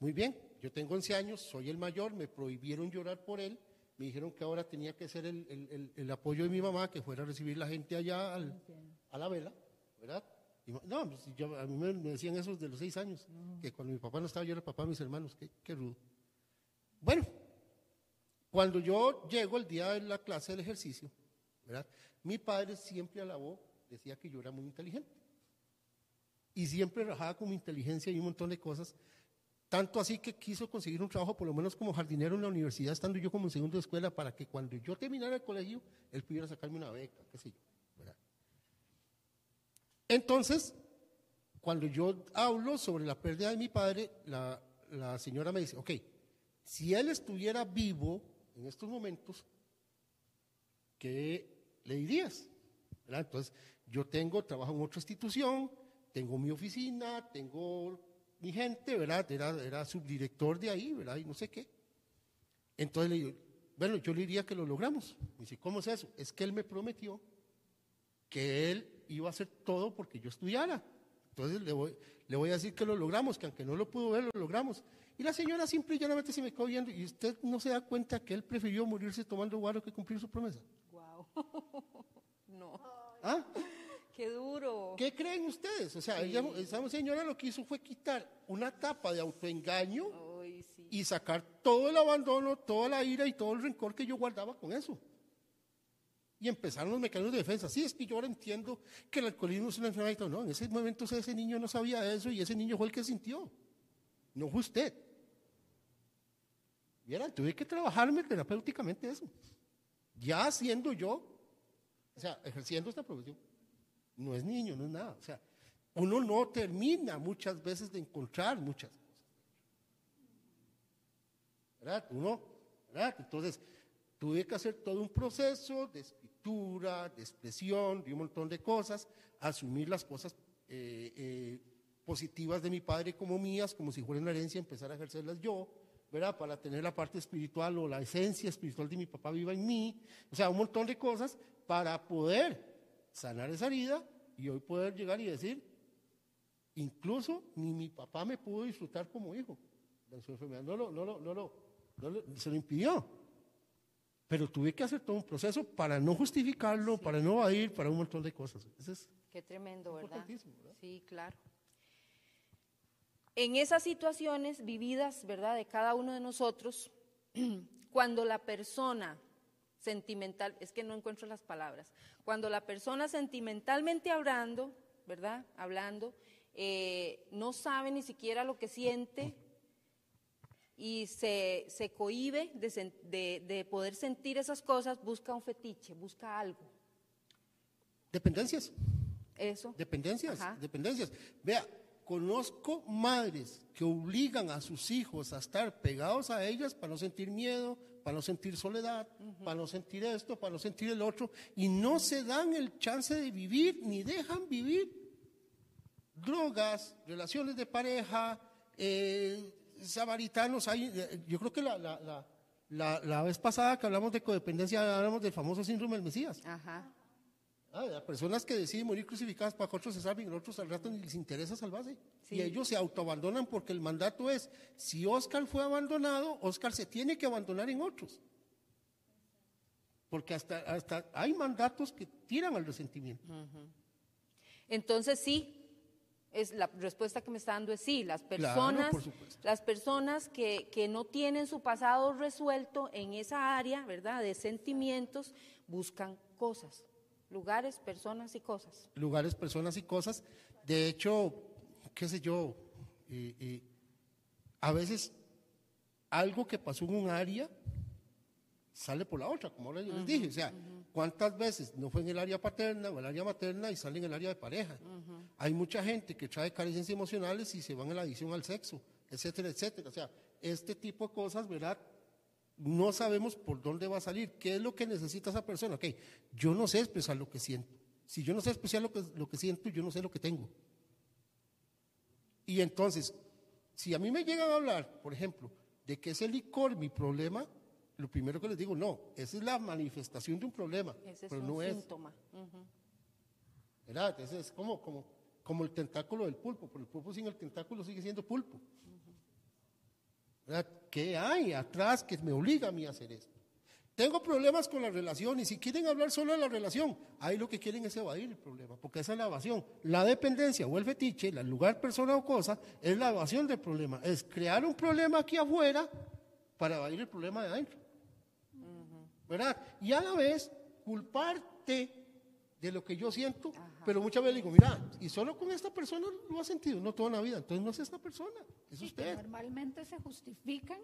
Speaker 3: Muy bien, yo tengo 11 años, soy el mayor, me prohibieron llorar por él, me dijeron que ahora tenía que ser el, el- el- el apoyo de mi mamá, que fuera a recibir la gente allá al- a la vela, ¿verdad? Y no, pues, yo- a mí me, me decían eso desde los 6 años, que cuando mi papá no estaba, yo era el papá de mis hermanos, qué, qué rudo. Bueno, cuando yo llego el día de la clase del ejercicio, ¿verdad? Mi padre siempre alabó, decía que yo era muy inteligente. Y siempre rajaba con mi inteligencia y un montón de cosas. Tanto así que quiso conseguir un trabajo, por lo menos como jardinero en la universidad, estando yo como segundo de escuela, para que cuando yo terminara el colegio, él pudiera sacarme una beca, qué sé yo. Entonces, cuando yo hablo sobre la pérdida de mi padre, la, señora me dice, ok, si él estuviera vivo en estos momentos, ¿qué le dirías? Entonces, yo tengo, trabajo en otra institución, tengo mi oficina, tengo mi gente, ¿verdad? Era, era subdirector de ahí, ¿verdad? Y no sé qué. Entonces le digo, bueno, yo le diría que lo logramos. Me dice, ¿cómo es eso? Es que él me prometió que él iba a hacer todo porque yo estudiara. Entonces le voy, le voy a decir que lo logramos, que aunque no lo pudo ver, lo logramos. Y la señora simple y llanamente se me quedó viendo y usted no se da cuenta que él prefirió morirse tomando guaro que cumplir su promesa.
Speaker 2: Wow. no.
Speaker 3: ¿Ah?
Speaker 2: Qué duro.
Speaker 3: ¿Qué creen ustedes? O sea, ella- esa señora lo que hizo fue quitar una tapa de autoengaño
Speaker 2: Ay, sí.
Speaker 3: y sacar todo el abandono, toda la ira y todo el rencor que yo guardaba con eso. Y empezaron los mecanismos de defensa. Sí, es que yo ahora entiendo que el alcoholismo es una enfermedad. No, en ese momento ese niño no sabía eso y ese niño fue el que sintió. No fue usted. Vieran, tuve que trabajarme terapéuticamente eso. Ya siendo yo, o sea, ejerciendo esta profesión. No es niño, no es nada. O sea, uno no termina muchas veces de encontrar muchas cosas. ¿verdad? Uno, ¿verdad? Entonces, tuve que hacer todo un proceso de escritura, de expresión, de un montón de cosas, asumir las cosas eh, eh, positivas de mi padre como mías, como si fuera una herencia, empezar a ejercerlas yo, ¿verdad? Para tener la parte espiritual o la esencia espiritual de mi papá viva en mí, o sea, un montón de cosas para poder sanar esa herida y hoy poder llegar y decir, incluso ni mi papá me pudo disfrutar como hijo de su enfermedad, no lo, no lo, no lo, no lo- se lo impidió. Pero tuve que hacer todo un proceso para no justificarlo, para no evadir, para un montón de cosas. Eso es
Speaker 2: Qué tremendo, ¿verdad? Sí, claro. En esas situaciones vividas, ¿verdad?, de cada uno de nosotros, cuando la persona sentimental, es que no encuentro las palabras, cuando la persona sentimentalmente hablando, ¿verdad?, hablando, eh, no sabe ni siquiera lo que siente y se, se cohíbe de, de- de poder sentir esas cosas, busca un fetiche, busca algo.
Speaker 3: Dependencias,
Speaker 2: Eso.
Speaker 3: dependencias,
Speaker 2: Ajá.
Speaker 3: dependencias. Vea, conozco madres que obligan a sus hijos a estar pegados a ellas para no sentir miedo, para no sentir soledad, para no sentir esto, para no sentir el otro, y no se dan el chance de vivir ni dejan vivir. Drogas, relaciones de pareja, eh, samaritanos, hay, eh, yo creo que la, la, la, la, la vez pasada que hablamos de codependencia, hablamos del famoso síndrome del Mesías.
Speaker 2: Ajá.
Speaker 3: Ah, las personas que deciden morir crucificadas para que otros se salven, otros al rato ni les interesa salvarse.
Speaker 2: Sí.
Speaker 3: Y ellos se autoabandonan porque el mandato es, si Oscar fue abandonado, Oscar se tiene que abandonar en otros. Porque hasta, hasta hay mandatos que tiran al resentimiento.
Speaker 2: Entonces sí, es la respuesta que me está dando es sí, las personas, las personas que, que no tienen su pasado resuelto en esa área, ¿verdad? De sentimientos, buscan cosas, lugares, personas y cosas.
Speaker 3: lugares, personas y cosas. De hecho, qué sé yo, eh, eh, a veces algo que pasó en un área sale por la otra, como ahora yo les dije. O sea, ¿cuántas veces no fue en el área paterna o el área materna y sale en el área de pareja? Hay mucha gente que trae carencias emocionales y se van en la adicción al sexo, etcétera, etcétera. O sea, este tipo de cosas, ¿verdad? No sabemos por dónde va a salir, qué es lo que necesita esa persona. Ok, yo no sé expresar lo que siento. Si yo no sé expresar lo que, lo que siento, yo no sé lo que tengo. Y entonces, si a mí me llegan a hablar, por ejemplo, de que es el licor mi problema, lo primero que les digo, no, esa es la manifestación de un problema,
Speaker 2: Ese es
Speaker 3: pero
Speaker 2: un
Speaker 3: no es. ¿verdad? Ese es como, como, como el tentáculo del pulpo, pero el pulpo sin el tentáculo sigue siendo pulpo. ¿Verdad? ¿Qué hay atrás que me obliga a mí a hacer esto? Tengo problemas con la relación y si quieren hablar solo de la relación, ahí lo que quieren es evadir el problema, porque esa es la evasión. La dependencia o el fetiche, el lugar, persona o cosa, es la evasión del problema. Es crear un problema aquí afuera para evadir el problema de adentro. ¿Verdad? Y a la vez culparte de lo que yo siento, pero muchas veces digo, mira, y solo con esta persona lo ha sentido, no toda la vida, entonces no es esta persona, es
Speaker 1: Sí, que
Speaker 3: usted.
Speaker 1: normalmente se justifican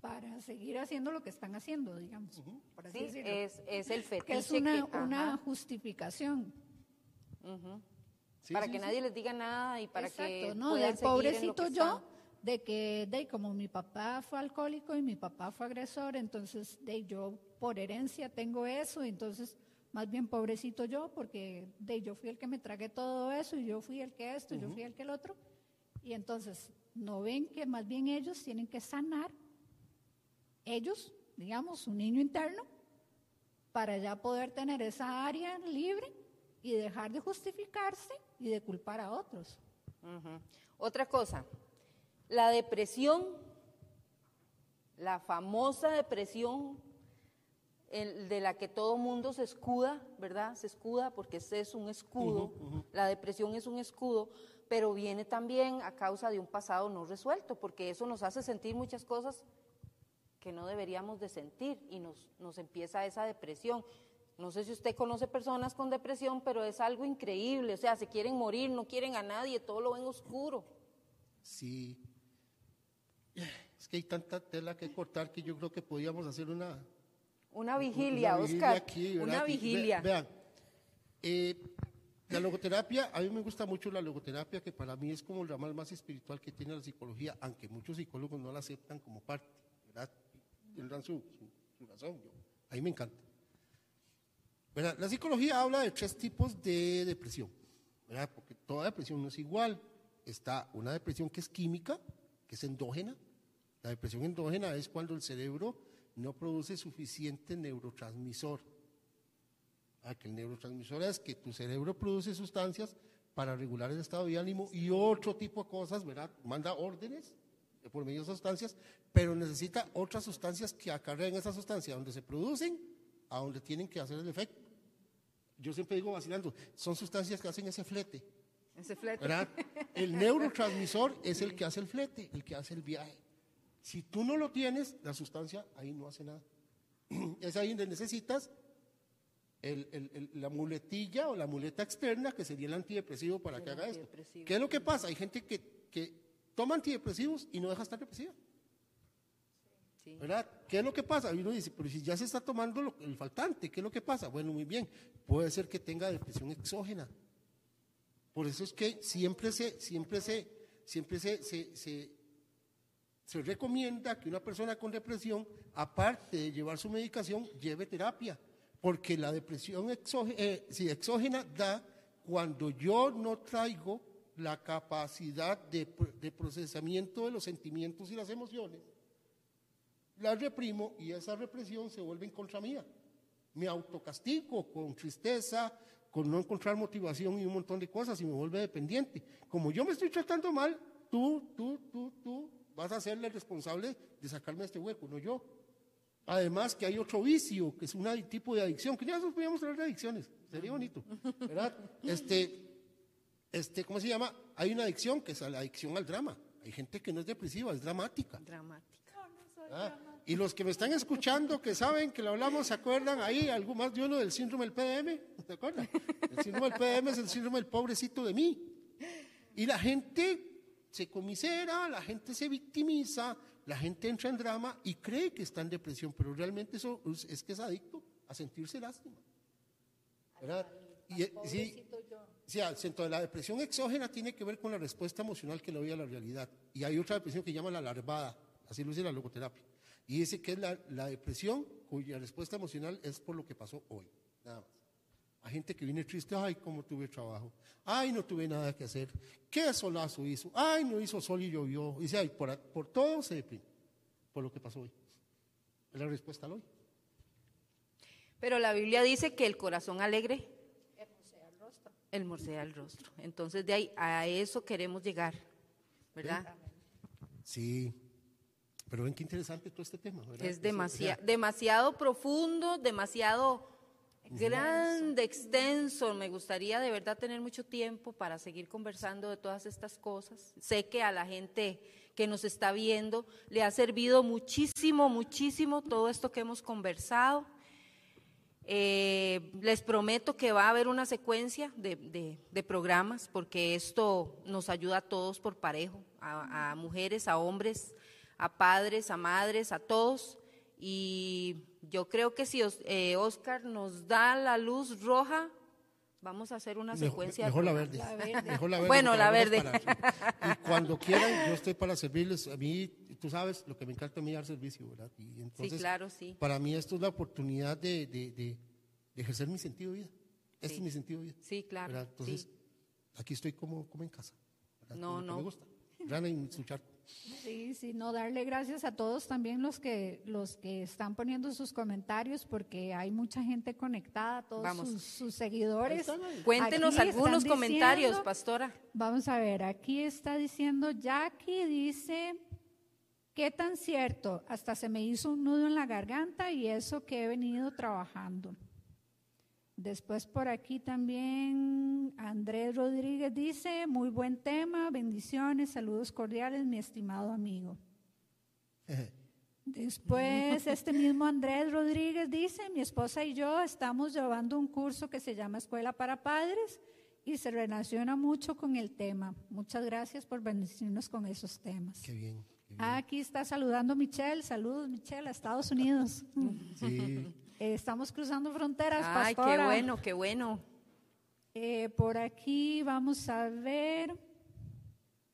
Speaker 1: para seguir haciendo lo que están haciendo, digamos. por así
Speaker 2: Sí, es, es el fetiche.
Speaker 1: que es una,
Speaker 2: que-
Speaker 1: una justificación.
Speaker 3: Sí,
Speaker 2: para
Speaker 3: sí,
Speaker 2: que
Speaker 3: sí.
Speaker 2: nadie les diga nada y para que
Speaker 1: Exacto, ¿no?
Speaker 2: puedan
Speaker 1: Del pobrecito
Speaker 2: que
Speaker 1: yo,
Speaker 2: están.
Speaker 1: de que, de como mi papá fue alcohólico y mi papá fue agresor, entonces de yo por herencia tengo eso, entonces más bien pobrecito yo, porque de yo fui el que me tragué todo eso y yo fui el que esto, y yo fui el que el otro, y entonces no ven que más bien ellos tienen que sanar, ellos, digamos, su niño interno, para ya poder tener esa área libre y dejar de justificarse y de culpar a otros.
Speaker 2: Otra cosa, la depresión, la famosa depresión el- de la que todo mundo se escuda, ¿verdad? Se escuda porque ese es un escudo, la depresión es un escudo, pero viene también a causa de un pasado no resuelto, porque eso nos hace sentir muchas cosas que no deberíamos de sentir y nos, nos empieza esa depresión. No sé si usted conoce personas con depresión, pero es algo increíble, o sea, se quieren morir, no quieren a nadie, todo lo ven oscuro.
Speaker 3: Sí. Es que hay tanta tela que cortar que yo creo que podíamos hacer una,
Speaker 2: Una vigilia,
Speaker 3: una
Speaker 2: Oscar,
Speaker 3: aquí, ¿verdad?
Speaker 2: una
Speaker 3: ve-
Speaker 2: vigilia.
Speaker 3: vean, eh, la logoterapia, a mí me gusta mucho la logoterapia, que para mí es como el ramal más espiritual que tiene la psicología, aunque muchos psicólogos no la aceptan como parte, ¿verdad? Tendrán su, su- su razón, yo, a mí me encanta. ¿Verdad? La psicología habla de tres tipos de depresión, ¿verdad? Porque toda depresión no es igual. Está una depresión que es química, que es endógena. La depresión endógena es cuando el cerebro no produce suficiente neurotransmisor. Ah, que el neurotransmisor es que tu cerebro produce sustancias para regular el estado de ánimo y otro tipo de cosas, ¿verdad? Manda órdenes por medio de sustancias, pero necesita otras sustancias que acarreen esa sustancia donde se producen a donde tienen que hacer el efecto. Yo siempre digo vacilando, son sustancias que hacen ese flete,
Speaker 2: Ese flete.
Speaker 3: ¿verdad? El neurotransmisor es el que hace el flete, el que hace el viaje. Si tú no lo tienes, la sustancia ahí no hace nada. Es ahí donde necesitas el- el- el- la muletilla o la muleta externa, que sería el antidepresivo para que haga esto. ¿Qué es lo que pasa? Hay gente que, que toma antidepresivos y no deja de estar depresiva.
Speaker 2: Sí.
Speaker 3: ¿Verdad? ¿Qué es lo que pasa? Y uno dice, pero si ya se está tomando lo- el faltante, ¿qué es lo que pasa? Bueno, muy bien, puede ser que tenga depresión exógena. Por eso es que siempre se, siempre se, siempre se, se, se- se recomienda que una persona con depresión, aparte de llevar su medicación, lleve terapia. Porque la depresión exógena, exógena da cuando yo no traigo la capacidad de, de procesamiento de los sentimientos y las emociones la reprimo y esa represión se vuelve en contra mía. Me autocastigo con tristeza, con no encontrar motivación y un montón de cosas y me vuelve dependiente. Como yo me estoy tratando mal, tú, tú, tú, tú vas a ser el responsable de sacarme de este hueco, no yo. Además que hay otro vicio, que es un tipo de adicción, que ya nos podríamos hablar de adicciones, sería bonito, ¿verdad? Este, este, ¿cómo se llama? Hay una adicción que es la adicción al drama. Hay gente que no es depresiva, es dramática.
Speaker 2: Dramática.
Speaker 3: ¿Ah? Y los que me están escuchando, que saben que lo hablamos, ¿se acuerdan ahí algo más de uno del síndrome del PDM? ¿Se acuerdan? El síndrome del PDM es el síndrome del pobrecito de mí. Y la gente se comisera, la gente se victimiza, la gente entra en drama y cree que está en depresión, pero realmente eso es que es adicto a sentirse lástima. ¿Verdad? Y, eh, sí, sí, de la depresión exógena tiene que ver con la respuesta emocional que le doy a la realidad. Y hay otra depresión que llama la larvada, así lo dice la logoterapia. Y dice que es la, la depresión cuya respuesta emocional es por lo que pasó hoy. Nada más. Hay gente que viene triste, ay, cómo tuve trabajo, ay, no tuve nada que hacer, qué solazo hizo, ay, no hizo sol y llovió. Y dice, ay, por, por todo se deprime, por lo que pasó hoy. Es la respuesta al hoy.
Speaker 2: Pero la Biblia dice que el corazón alegre el rostro. Hermosea el rostro. Entonces, de ahí a eso queremos llegar, ¿verdad?
Speaker 3: Sí. Pero ven qué interesante todo este tema, ¿verdad?
Speaker 2: Es demasiado, demasiado profundo, demasiado grande, extenso. Me gustaría de verdad tener mucho tiempo para seguir conversando de todas estas cosas. Sé que a la gente que nos está viendo le ha servido muchísimo, muchísimo todo esto que hemos conversado. Eh, les prometo que va a haber una secuencia de, programas porque esto nos ayuda a todos por parejo, a mujeres, a hombres, a padres, a madres, a todos. Y yo creo que si eh, Oscar nos da la luz roja, vamos a hacer una secuencia.
Speaker 3: Mejor, la verde. Mejor la verde.
Speaker 2: Bueno, la verde.
Speaker 3: y cuando quieran, yo estoy para servirles. A mí, tú sabes, lo que me encanta a mí dar servicio, ¿verdad? Y entonces,
Speaker 2: sí, claro, sí.
Speaker 3: Para mí esto es la oportunidad de, de, de, ejercer mi sentido de vida. Este es mi sentido de vida.
Speaker 2: Sí, claro.
Speaker 3: Entonces, aquí estoy como, como en casa.
Speaker 2: No, no.
Speaker 3: Me gusta. Rana y su charco.
Speaker 1: Sí, sí, no darle gracias a todos también los que los que están poniendo sus comentarios porque hay mucha gente conectada, todos sus, seguidores.
Speaker 2: Cuéntenos algunos comentarios, pastora.
Speaker 1: Vamos a ver, aquí está diciendo Jackie dice ¿Qué tan cierto? Hasta se me hizo un nudo en la garganta y eso que he venido trabajando. Después por aquí también Andrés Rodríguez dice, muy buen tema, bendiciones, saludos cordiales, mi estimado amigo. Después este mismo Andrés Rodríguez dice, mi esposa y yo estamos llevando un curso que se llama Escuela para Padres y se relaciona mucho con el tema. Muchas gracias por bendecirnos con esos temas.
Speaker 3: Qué bien.
Speaker 1: aquí está saludando Michelle. Saludos, Michelle, a Estados Unidos. Sí. Eh, estamos cruzando fronteras, Ay,
Speaker 2: qué bueno, qué bueno.
Speaker 1: Eh, por aquí vamos a ver.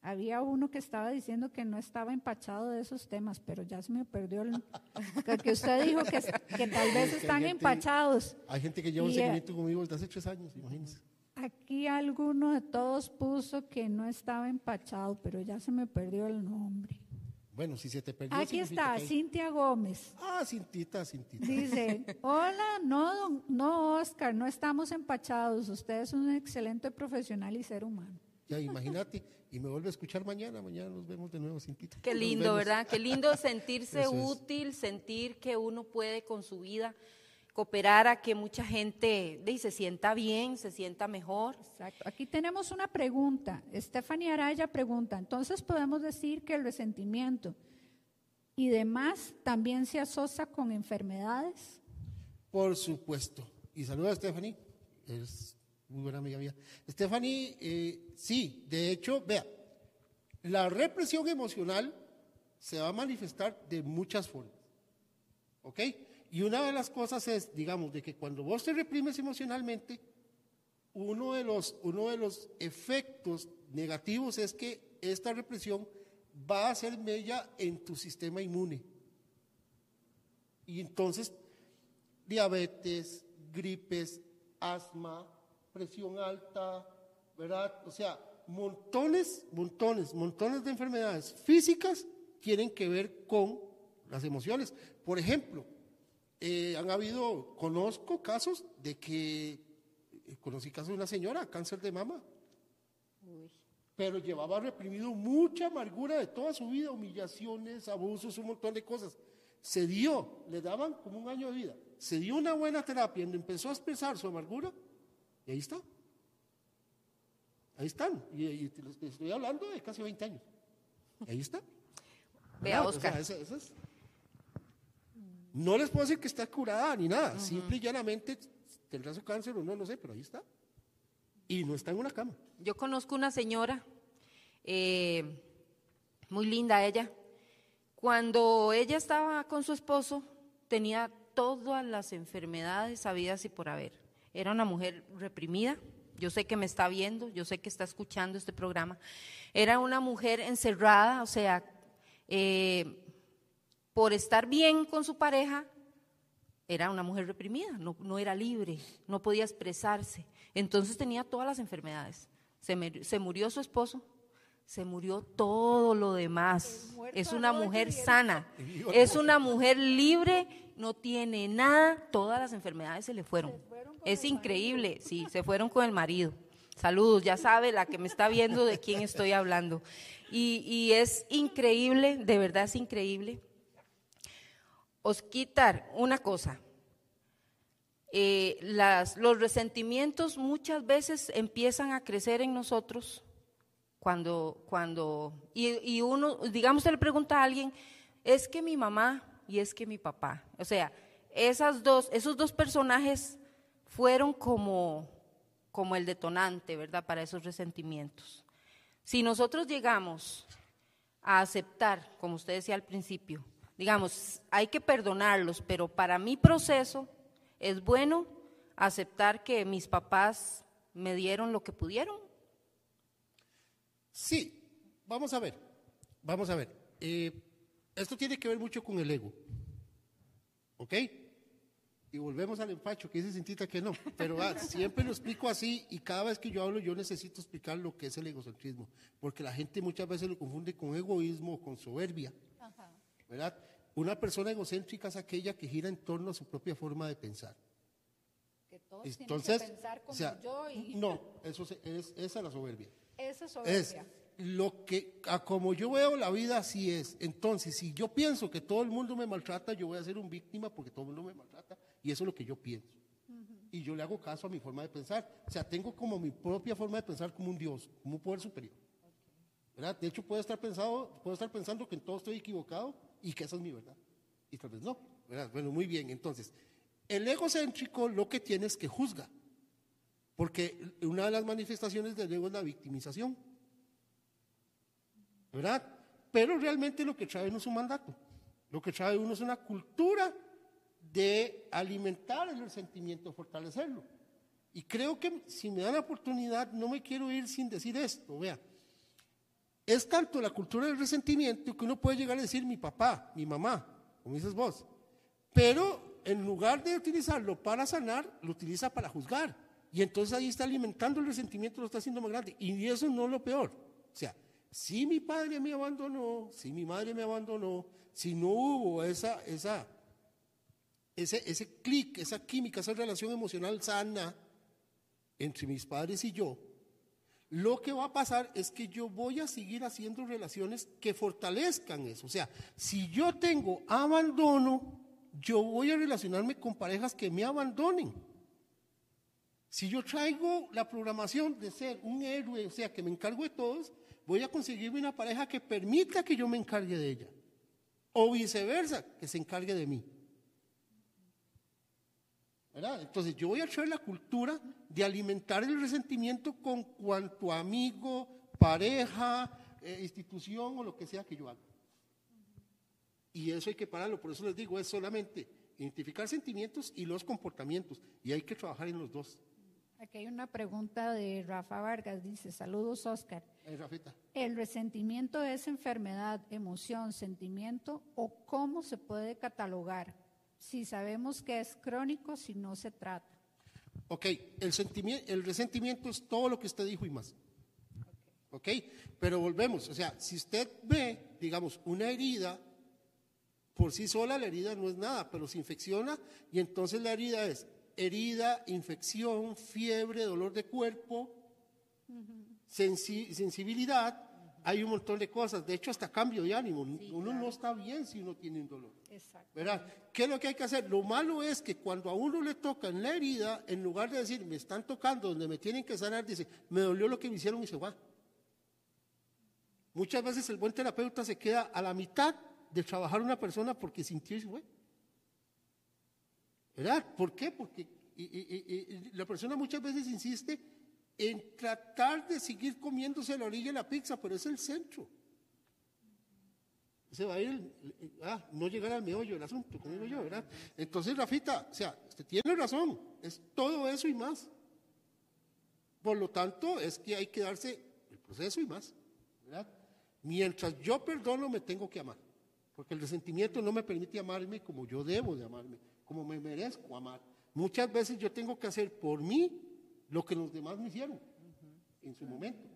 Speaker 1: Había uno que estaba diciendo que no estaba empachado de esos temas, pero ya se me perdió el. Porque usted dijo que, que tal vez están empachados.
Speaker 3: Hay gente que lleva un eh, seguimiento conmigo desde hace tres años, imagínense.
Speaker 1: Aquí alguno de todos puso que no estaba empachado, pero ya se me perdió el nombre.
Speaker 3: Bueno, si se te perdió.
Speaker 1: Aquí está, Cintia Gómez.
Speaker 3: Ah, Cintita, Cintita.
Speaker 1: Dice, hola, no, no, Oscar, no estamos empachados. Usted es un excelente profesional y ser humano.
Speaker 3: Ya, imagínate, y me vuelve a escuchar mañana, mañana nos vemos de nuevo, Cintita.
Speaker 2: Qué lindo, ¿verdad? Qué lindo sentirse útil, sentir que uno puede con su vida cooperar a que mucha gente se sienta bien, se sienta mejor.
Speaker 1: Exacto. Aquí tenemos una pregunta. Stephanie Araya pregunta, entonces podemos decir que el resentimiento y demás también se asocia con enfermedades.
Speaker 3: Por supuesto. Y saluda a Stephanie, es muy buena amiga mía. Stephanie, eh, sí, de hecho, vea, la represión emocional se va a manifestar de muchas formas. ¿Ok? Y una de las cosas es, digamos, de que cuando vos te reprimes emocionalmente, uno de los, uno de los efectos negativos es que esta represión va a hacer mella en tu sistema inmune. Y entonces, diabetes, gripes, asma, presión alta, ¿verdad? O sea, montones, montones, montones de enfermedades físicas tienen que ver con las emociones. Por ejemplo, eh, han habido, conozco casos de que, eh, conocí casos de una señora, cáncer de mama, pero llevaba reprimido mucha amargura de toda su vida, humillaciones, abusos, un montón de cosas. se dio, le daban como un año de vida, se dio una buena terapia, empezó a expresar su amargura, y ahí está. Ahí están. Y, y te estoy hablando de casi 20 años. Ahí está.
Speaker 2: Vea.
Speaker 3: O
Speaker 2: Oscar.
Speaker 3: sea, es- No les puedo decir que está curada ni nada. Simple y llanamente tendrá su cáncer o no, no sé, pero ahí está. Y no está en una cama.
Speaker 2: Yo conozco una señora, eh, muy linda ella. Cuando ella estaba con su esposo, tenía todas las enfermedades habidas y por haber. Era una mujer reprimida. Yo sé que me está viendo, yo sé que está escuchando este programa. Era una mujer encerrada, o sea, eh, por estar bien con su pareja, era una mujer reprimida, no, no era libre, no podía expresarse. Entonces tenía todas las enfermedades. Se, me- se murió su esposo, se murió todo lo demás. Es una mujer sana, es una mujer libre, no tiene nada, todas las enfermedades se le fueron. Es increíble, sí, se fueron con el marido. Saludos, ya sabe la que me está viendo de quién estoy hablando. Y, y es increíble, de verdad es increíble. Osquitar, una cosa. Eh, las, los resentimientos muchas veces empiezan a crecer en nosotros cuando, cuando y, y uno, digamos, se le pregunta a alguien, es que mi mamá y es que mi papá. O sea, esas dos, esos dos personajes fueron como, como el detonante, ¿verdad?, para esos resentimientos. Si nosotros llegamos a aceptar, como usted decía al principio, digamos, hay que perdonarlos, pero para mi proceso es bueno aceptar que mis papás me dieron lo que pudieron.
Speaker 3: Sí, vamos a ver, vamos a ver. Eh, esto tiene que ver mucho con el ego, ¿ok? Y volvemos al empacho, que dice Cintita que no, pero ah, siempre lo explico así y cada vez que yo hablo yo necesito explicar lo que es el egocentrismo, porque la gente muchas veces lo confunde con egoísmo o con soberbia, ¿verdad? Una persona egocéntrica es aquella que gira en torno a su propia forma de pensar.
Speaker 1: Que todos
Speaker 3: Entonces,
Speaker 1: tienen que pensar como
Speaker 3: o sea,
Speaker 1: yo y
Speaker 3: no, eso se- es, esa es la soberbia.
Speaker 1: esa
Speaker 3: Es
Speaker 1: soberbia.
Speaker 3: lo que, a como yo veo la vida, así es. Entonces, si yo pienso que todo el mundo me maltrata, yo voy a ser un víctima porque todo el mundo me maltrata. Y eso es lo que yo pienso. Y yo le hago caso a mi forma de pensar. O sea, tengo como mi propia forma de pensar como un Dios, como un poder superior. ¿Verdad? De hecho, puedo estar, pensado, puedo estar pensando que en todo estoy equivocado y que esa es mi verdad. Y tal vez no. ¿verdad? Bueno, muy bien. Entonces, el egocéntrico lo que tiene es que juzga. Porque una de las manifestaciones del ego es la victimización. ¿verdad? Pero realmente lo que trae uno es un mandato. Lo que trae uno es una cultura de alimentar el resentimiento, fortalecerlo. Y creo que si me dan la oportunidad, no me quiero ir sin decir esto, vea. Es tanto la cultura del resentimiento que uno puede llegar a decir mi papá, mi mamá, como dices vos. Pero en lugar de utilizarlo para sanar, lo utiliza para juzgar. Y entonces ahí está alimentando el resentimiento, lo está haciendo más grande. Y eso no es lo peor. O sea, si mi padre me abandonó, si mi madre me abandonó, si no hubo esa, esa, ese, ese clic, esa química, esa relación emocional sana entre mis padres y yo, lo que va a pasar es que yo voy a seguir haciendo relaciones que fortalezcan eso. O sea, si yo tengo abandono, yo voy a relacionarme con parejas que me abandonen. Si yo traigo la programación de ser un héroe, o sea, que me encargo de todos, voy a conseguirme una pareja que permita que yo me encargue de ella. O viceversa, que se encargue de mí. ¿Verdad? Entonces yo voy a traer la cultura de alimentar el resentimiento con cuanto amigo, pareja, eh, institución o lo que sea que yo haga. Y eso hay que pararlo, por eso les digo, es solamente identificar sentimientos y los comportamientos. Y hay que trabajar en los dos.
Speaker 1: Aquí hay una pregunta de Rafa Vargas, dice, saludos Oscar.
Speaker 3: Rafita.
Speaker 1: ¿El resentimiento es enfermedad, emoción, sentimiento o cómo se puede catalogar? Si sabemos que es crónico, si no se trata.
Speaker 3: Ok, el, sentimi- el resentimiento es todo lo que usted dijo y más. Ok, pero volvemos, o sea, si usted ve, digamos, una herida, por sí sola la herida no es nada, pero se infecciona y entonces la herida es herida, infección, fiebre, dolor de cuerpo, sensi- sensibilidad, hay un montón de cosas. De hecho, hasta cambio de ánimo. uno no está bien si uno tiene un dolor.
Speaker 1: Exacto.
Speaker 3: ¿Verdad? ¿Qué es lo que hay que hacer? Lo malo es que cuando a uno le toca en la herida, en lugar de decir, me están tocando donde me tienen que sanar, dice, me dolió lo que me hicieron y se va. Muchas veces el buen terapeuta se queda a la mitad de trabajar una persona porque sintió y se fue. ¿Verdad? ¿Por qué? Porque la persona muchas veces insiste en tratar de seguir comiéndose la orilla de la pizza, pero es el centro. Se va a ir, ah, no llegar al meollo del asunto, como yo, ¿verdad? Entonces, Rafita, o sea, usted tiene razón, es todo eso y más. Por lo tanto, es que hay que darse el proceso y más, ¿verdad? Mientras yo perdono, me tengo que amar, porque el resentimiento no me permite amarme como yo debo de amarme, como me merezco amar. Muchas veces yo tengo que hacer por mí lo que los demás me hicieron en su momento.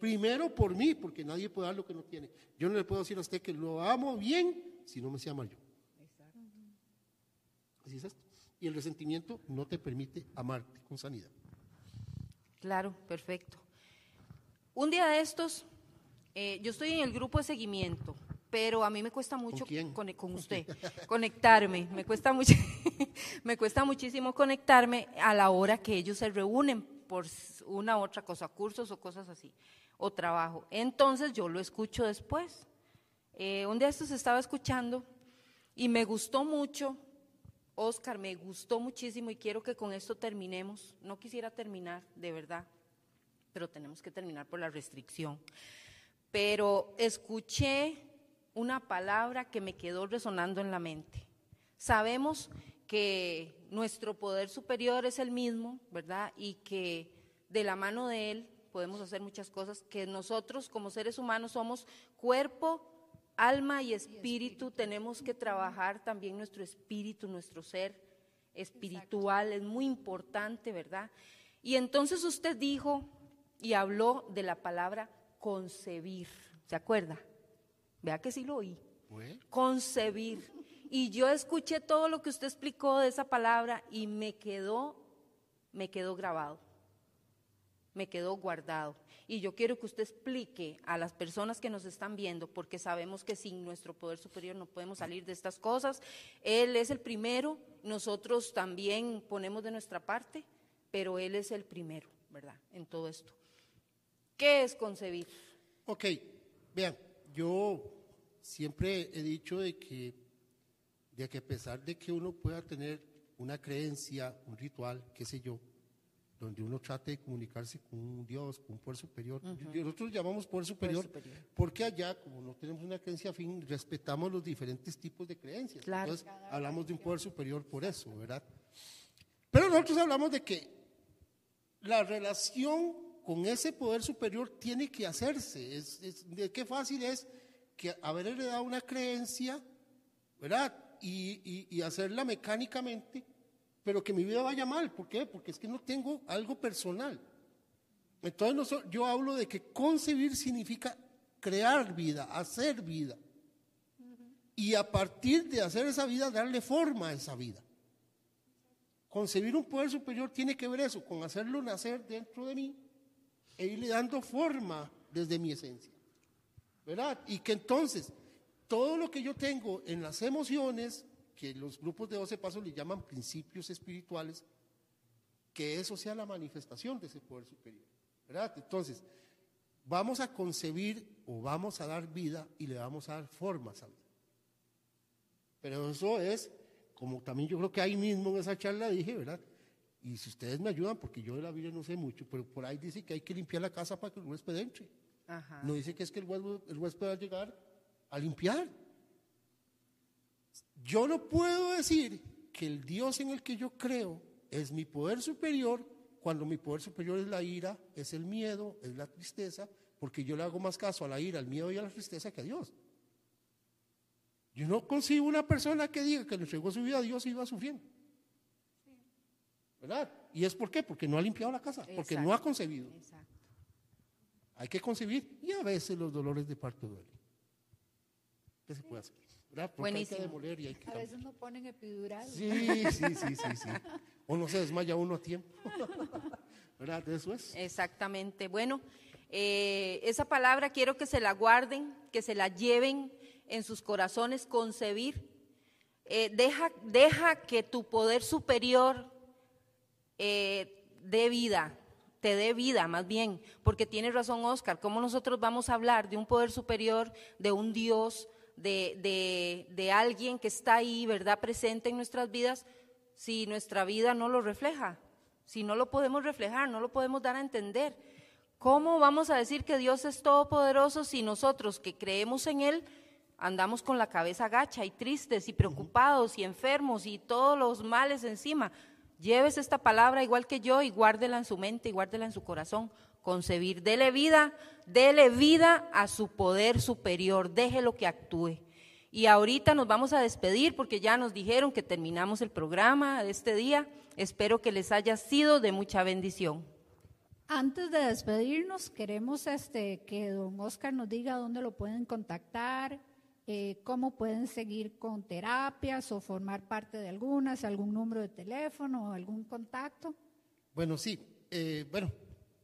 Speaker 3: Primero por mí, porque nadie puede dar lo que no tiene. Yo no le puedo decir a usted que lo amo bien si no me se ama yo. Así es esto. Y el resentimiento no te permite amarte con sanidad.
Speaker 2: Claro, perfecto. Un día de estos, eh, yo estoy en el grupo de seguimiento pero a mí me cuesta mucho ¿Con, usted conectarme, me cuesta mucho, me cuesta muchísimo conectarme a la hora que ellos se reúnen por una u otra cosa, cursos o cosas así, o trabajo. Entonces yo lo escucho después. Eh, un día estos estaba escuchando y me gustó mucho, Oscar, me gustó muchísimo y quiero que con esto terminemos. No quisiera terminar, de verdad, pero tenemos que terminar por la restricción. Pero escuché una palabra que me quedó resonando en la mente. Sabemos que nuestro poder superior es el mismo, ¿verdad? Y que de la mano de Él podemos hacer muchas cosas, que nosotros como seres humanos somos cuerpo, alma y espíritu, tenemos que trabajar también nuestro espíritu, nuestro ser espiritual, es muy importante, ¿verdad? Y entonces usted dijo y habló de la palabra concebir, ¿se acuerda? Vea que sí lo oí. Concebir. Y yo escuché todo lo que usted explicó de esa palabra y me quedó, me quedó grabado. Me quedó guardado. Y yo quiero que usted explique a las personas que nos están viendo, porque sabemos que sin nuestro poder superior no podemos salir de estas cosas. Él es el primero, nosotros también ponemos de nuestra parte, pero Él es el primero, ¿verdad? En todo esto. ¿Qué es concebir?
Speaker 3: Ok, vean, yo siempre he dicho de que, de que a pesar de que uno pueda tener una creencia, un ritual, qué sé yo, donde uno trate de comunicarse con un Dios, con un poder superior. Nosotros llamamos poder superior, porque allá, como no tenemos una creencia fin, respetamos los diferentes tipos de creencias. Entonces, hablamos de un poder superior por eso, ¿verdad? Pero nosotros hablamos de que la relación con ese poder superior tiene que hacerse. De qué fácil es que haber heredado una creencia, ¿verdad? Y, hacerla mecánicamente, pero que mi vida vaya mal. ¿Por qué? Porque es que no tengo algo personal. Entonces yo hablo de que concebir significa crear vida, hacer vida. Y a partir de hacer esa vida, darle forma a esa vida. Concebir un poder superior tiene que ver eso, con hacerlo nacer dentro de mí e irle dando forma desde mi esencia. ¿Verdad? Y que entonces todo lo que yo tengo en las emociones, que los grupos de 12 pasos le llaman principios espirituales, que eso sea la manifestación de ese poder superior. ¿Verdad? Entonces, vamos a concebir o vamos a dar vida y le vamos a dar forma a vida. Pero eso es, como también yo creo que ahí mismo en esa charla dije, ¿verdad? Y si ustedes me ayudan, porque yo de la Biblia no sé mucho, pero por ahí dice que hay que limpiar la casa para que el huésped entre. No dice que es que el huésped, va a llegar a limpiar. Yo no puedo decir que el Dios en el que yo creo es mi poder superior cuando mi poder superior es la ira, es el miedo, es la tristeza, porque yo le hago más caso a la ira, al miedo y a la tristeza que a Dios. Yo no consigo una persona que diga que le entregó su vida a Dios y iba sufriendo. ¿Verdad? ¿Y es por qué? Porque no ha limpiado la casa, porque no ha concebido. Hay que concebir y a veces los dolores de parto duelen. ¿Qué se puede hacer? ¿Verdad? Porque hay que demoler y hay que
Speaker 1: a veces no ponen epidural.
Speaker 3: Sí, sí, sí, sí, sí. O no se desmaya uno a tiempo. ¿Verdad? Eso es.
Speaker 2: Exactamente. Bueno, Eh, esa palabra quiero que se la guarden, que se la lleven en sus corazones, concebir. Eh, deja, deja que tu poder superior eh, dé vida, te dé vida más bien, porque tiene razón Oscar, ¿cómo nosotros vamos a hablar de un poder superior, de un Dios, de, de, de alguien que está ahí, ¿verdad?, presente en nuestras vidas, si nuestra vida no lo refleja, si no lo podemos reflejar, no lo podemos dar a entender. ¿Cómo vamos a decir que Dios es todopoderoso si nosotros que creemos en Él andamos con la cabeza gacha y tristes y preocupados y enfermos y todos los males encima? Lleves esta palabra igual que yo y guárdela en su mente y guárdela en su corazón. Concebir, dele vida, dele vida a su poder superior, déjelo que actúe. Y ahorita nos vamos a despedir porque ya nos dijeron que terminamos el programa de este día. Espero que les haya sido de mucha bendición.
Speaker 1: Antes de despedirnos, queremos este, que don Oscar nos diga dónde lo pueden contactar, eh, cómo pueden seguir con terapias o formar parte de algunas, algún número de teléfono o algún contacto.
Speaker 3: Bueno, sí. Eh, bueno,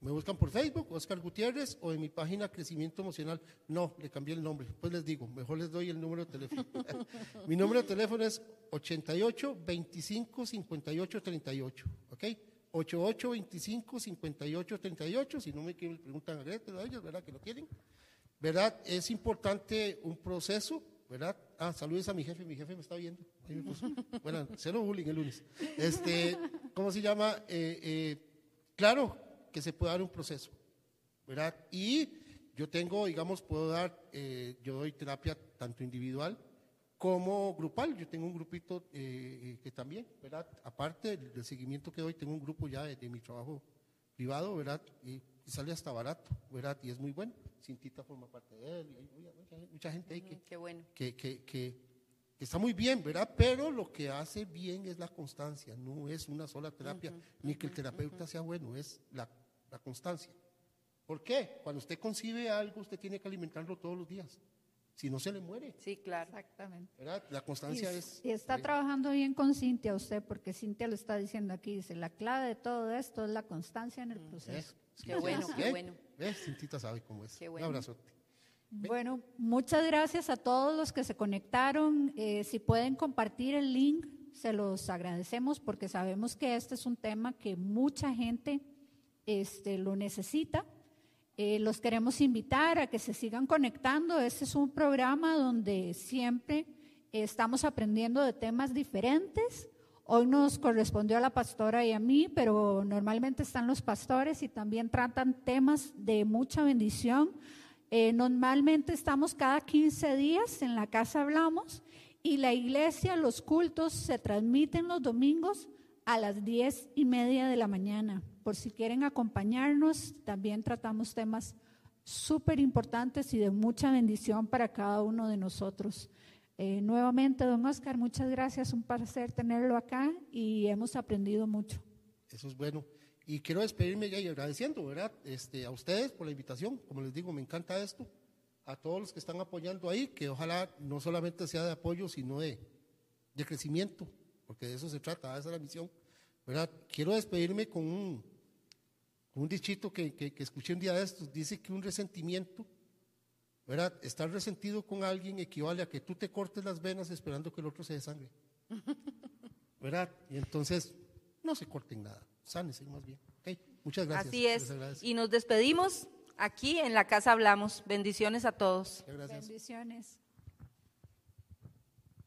Speaker 3: me buscan por Facebook, Oscar Gutiérrez, o en mi página Crecimiento Emocional. No, le cambié el nombre. Pues les digo, mejor les doy el número de teléfono. mi número de teléfono es 88 25 58 38. ¿Ok? 88 25 58 38. Si no me preguntan a ellos, ¿verdad? Que lo tienen. ¿Verdad? Es importante un proceso, ¿verdad? Ah, saludos a mi jefe, mi jefe me está viendo. Bueno, cero bullying el lunes. Este, ¿cómo se llama? Eh, eh, claro, que se pueda dar un proceso, ¿verdad? Y yo tengo, digamos, puedo dar, eh, yo doy terapia tanto individual como grupal. Yo tengo un grupito eh, que también, ¿verdad? Aparte del, seguimiento que doy, tengo un grupo ya de, mi trabajo privado, ¿verdad? Y, sale hasta barato, ¿verdad? Y es muy bueno. Cintita forma parte de él, y hay mucha, gente ahí que,
Speaker 2: bueno.
Speaker 3: que, que, que está muy bien, ¿verdad? Pero lo que hace bien es la constancia, no es una sola terapia, ni que el terapeuta sea bueno, es la la constancia. ¿Por qué? Cuando usted concibe algo, usted tiene que alimentarlo todos los días. Si no, se le muere.
Speaker 2: Sí, claro.
Speaker 1: Exactamente.
Speaker 3: La constancia es...
Speaker 1: Y está trabajando bien con Cintia usted, porque Cintia lo está diciendo aquí, dice, la clave de todo esto es la constancia en el mm, proceso.
Speaker 2: Qué bueno, qué bueno.
Speaker 3: ¿Ves? Cintita sabe cómo es. Un abrazote.
Speaker 1: Bueno, muchas gracias a todos los que se conectaron. Eh, si pueden compartir el link, se los agradecemos porque sabemos que este es un tema que mucha gente este, lo necesita. Eh, los queremos invitar a que se sigan conectando. Este es un programa donde siempre estamos aprendiendo de temas diferentes. Hoy nos correspondió a la pastora y a mí, pero normalmente están los pastores y también tratan temas de mucha bendición. Eh, normalmente estamos cada 15 días en la casa hablamos y la iglesia, los cultos se transmiten los domingos a las 10 y media de la mañana por si quieren acompañarnos. También tratamos temas súper importantes y de mucha bendición para cada uno de nosotros. Eh, nuevamente, don Oscar, muchas gracias, un placer tenerlo acá y hemos aprendido mucho.
Speaker 3: Eso es bueno. Y quiero despedirme ya y agradeciendo, ¿verdad? Este, a ustedes por la invitación. Como les digo, me encanta esto. A todos los que están apoyando ahí, que ojalá no solamente sea de apoyo, sino de, de crecimiento, porque de eso se trata, esa es la misión. ¿verdad? Quiero despedirme con un, un dichito que, que, escuché un día de estos, dice que un resentimiento, ¿verdad? Estar resentido con alguien equivale a que tú te cortes las venas esperando que el otro se desangre. ¿Verdad? Y entonces, no se corten nada, sánese más bien. ¿okay? Muchas gracias.
Speaker 2: Así es. Y nos despedimos aquí en la casa hablamos. Bendiciones a todos.
Speaker 1: Bendiciones.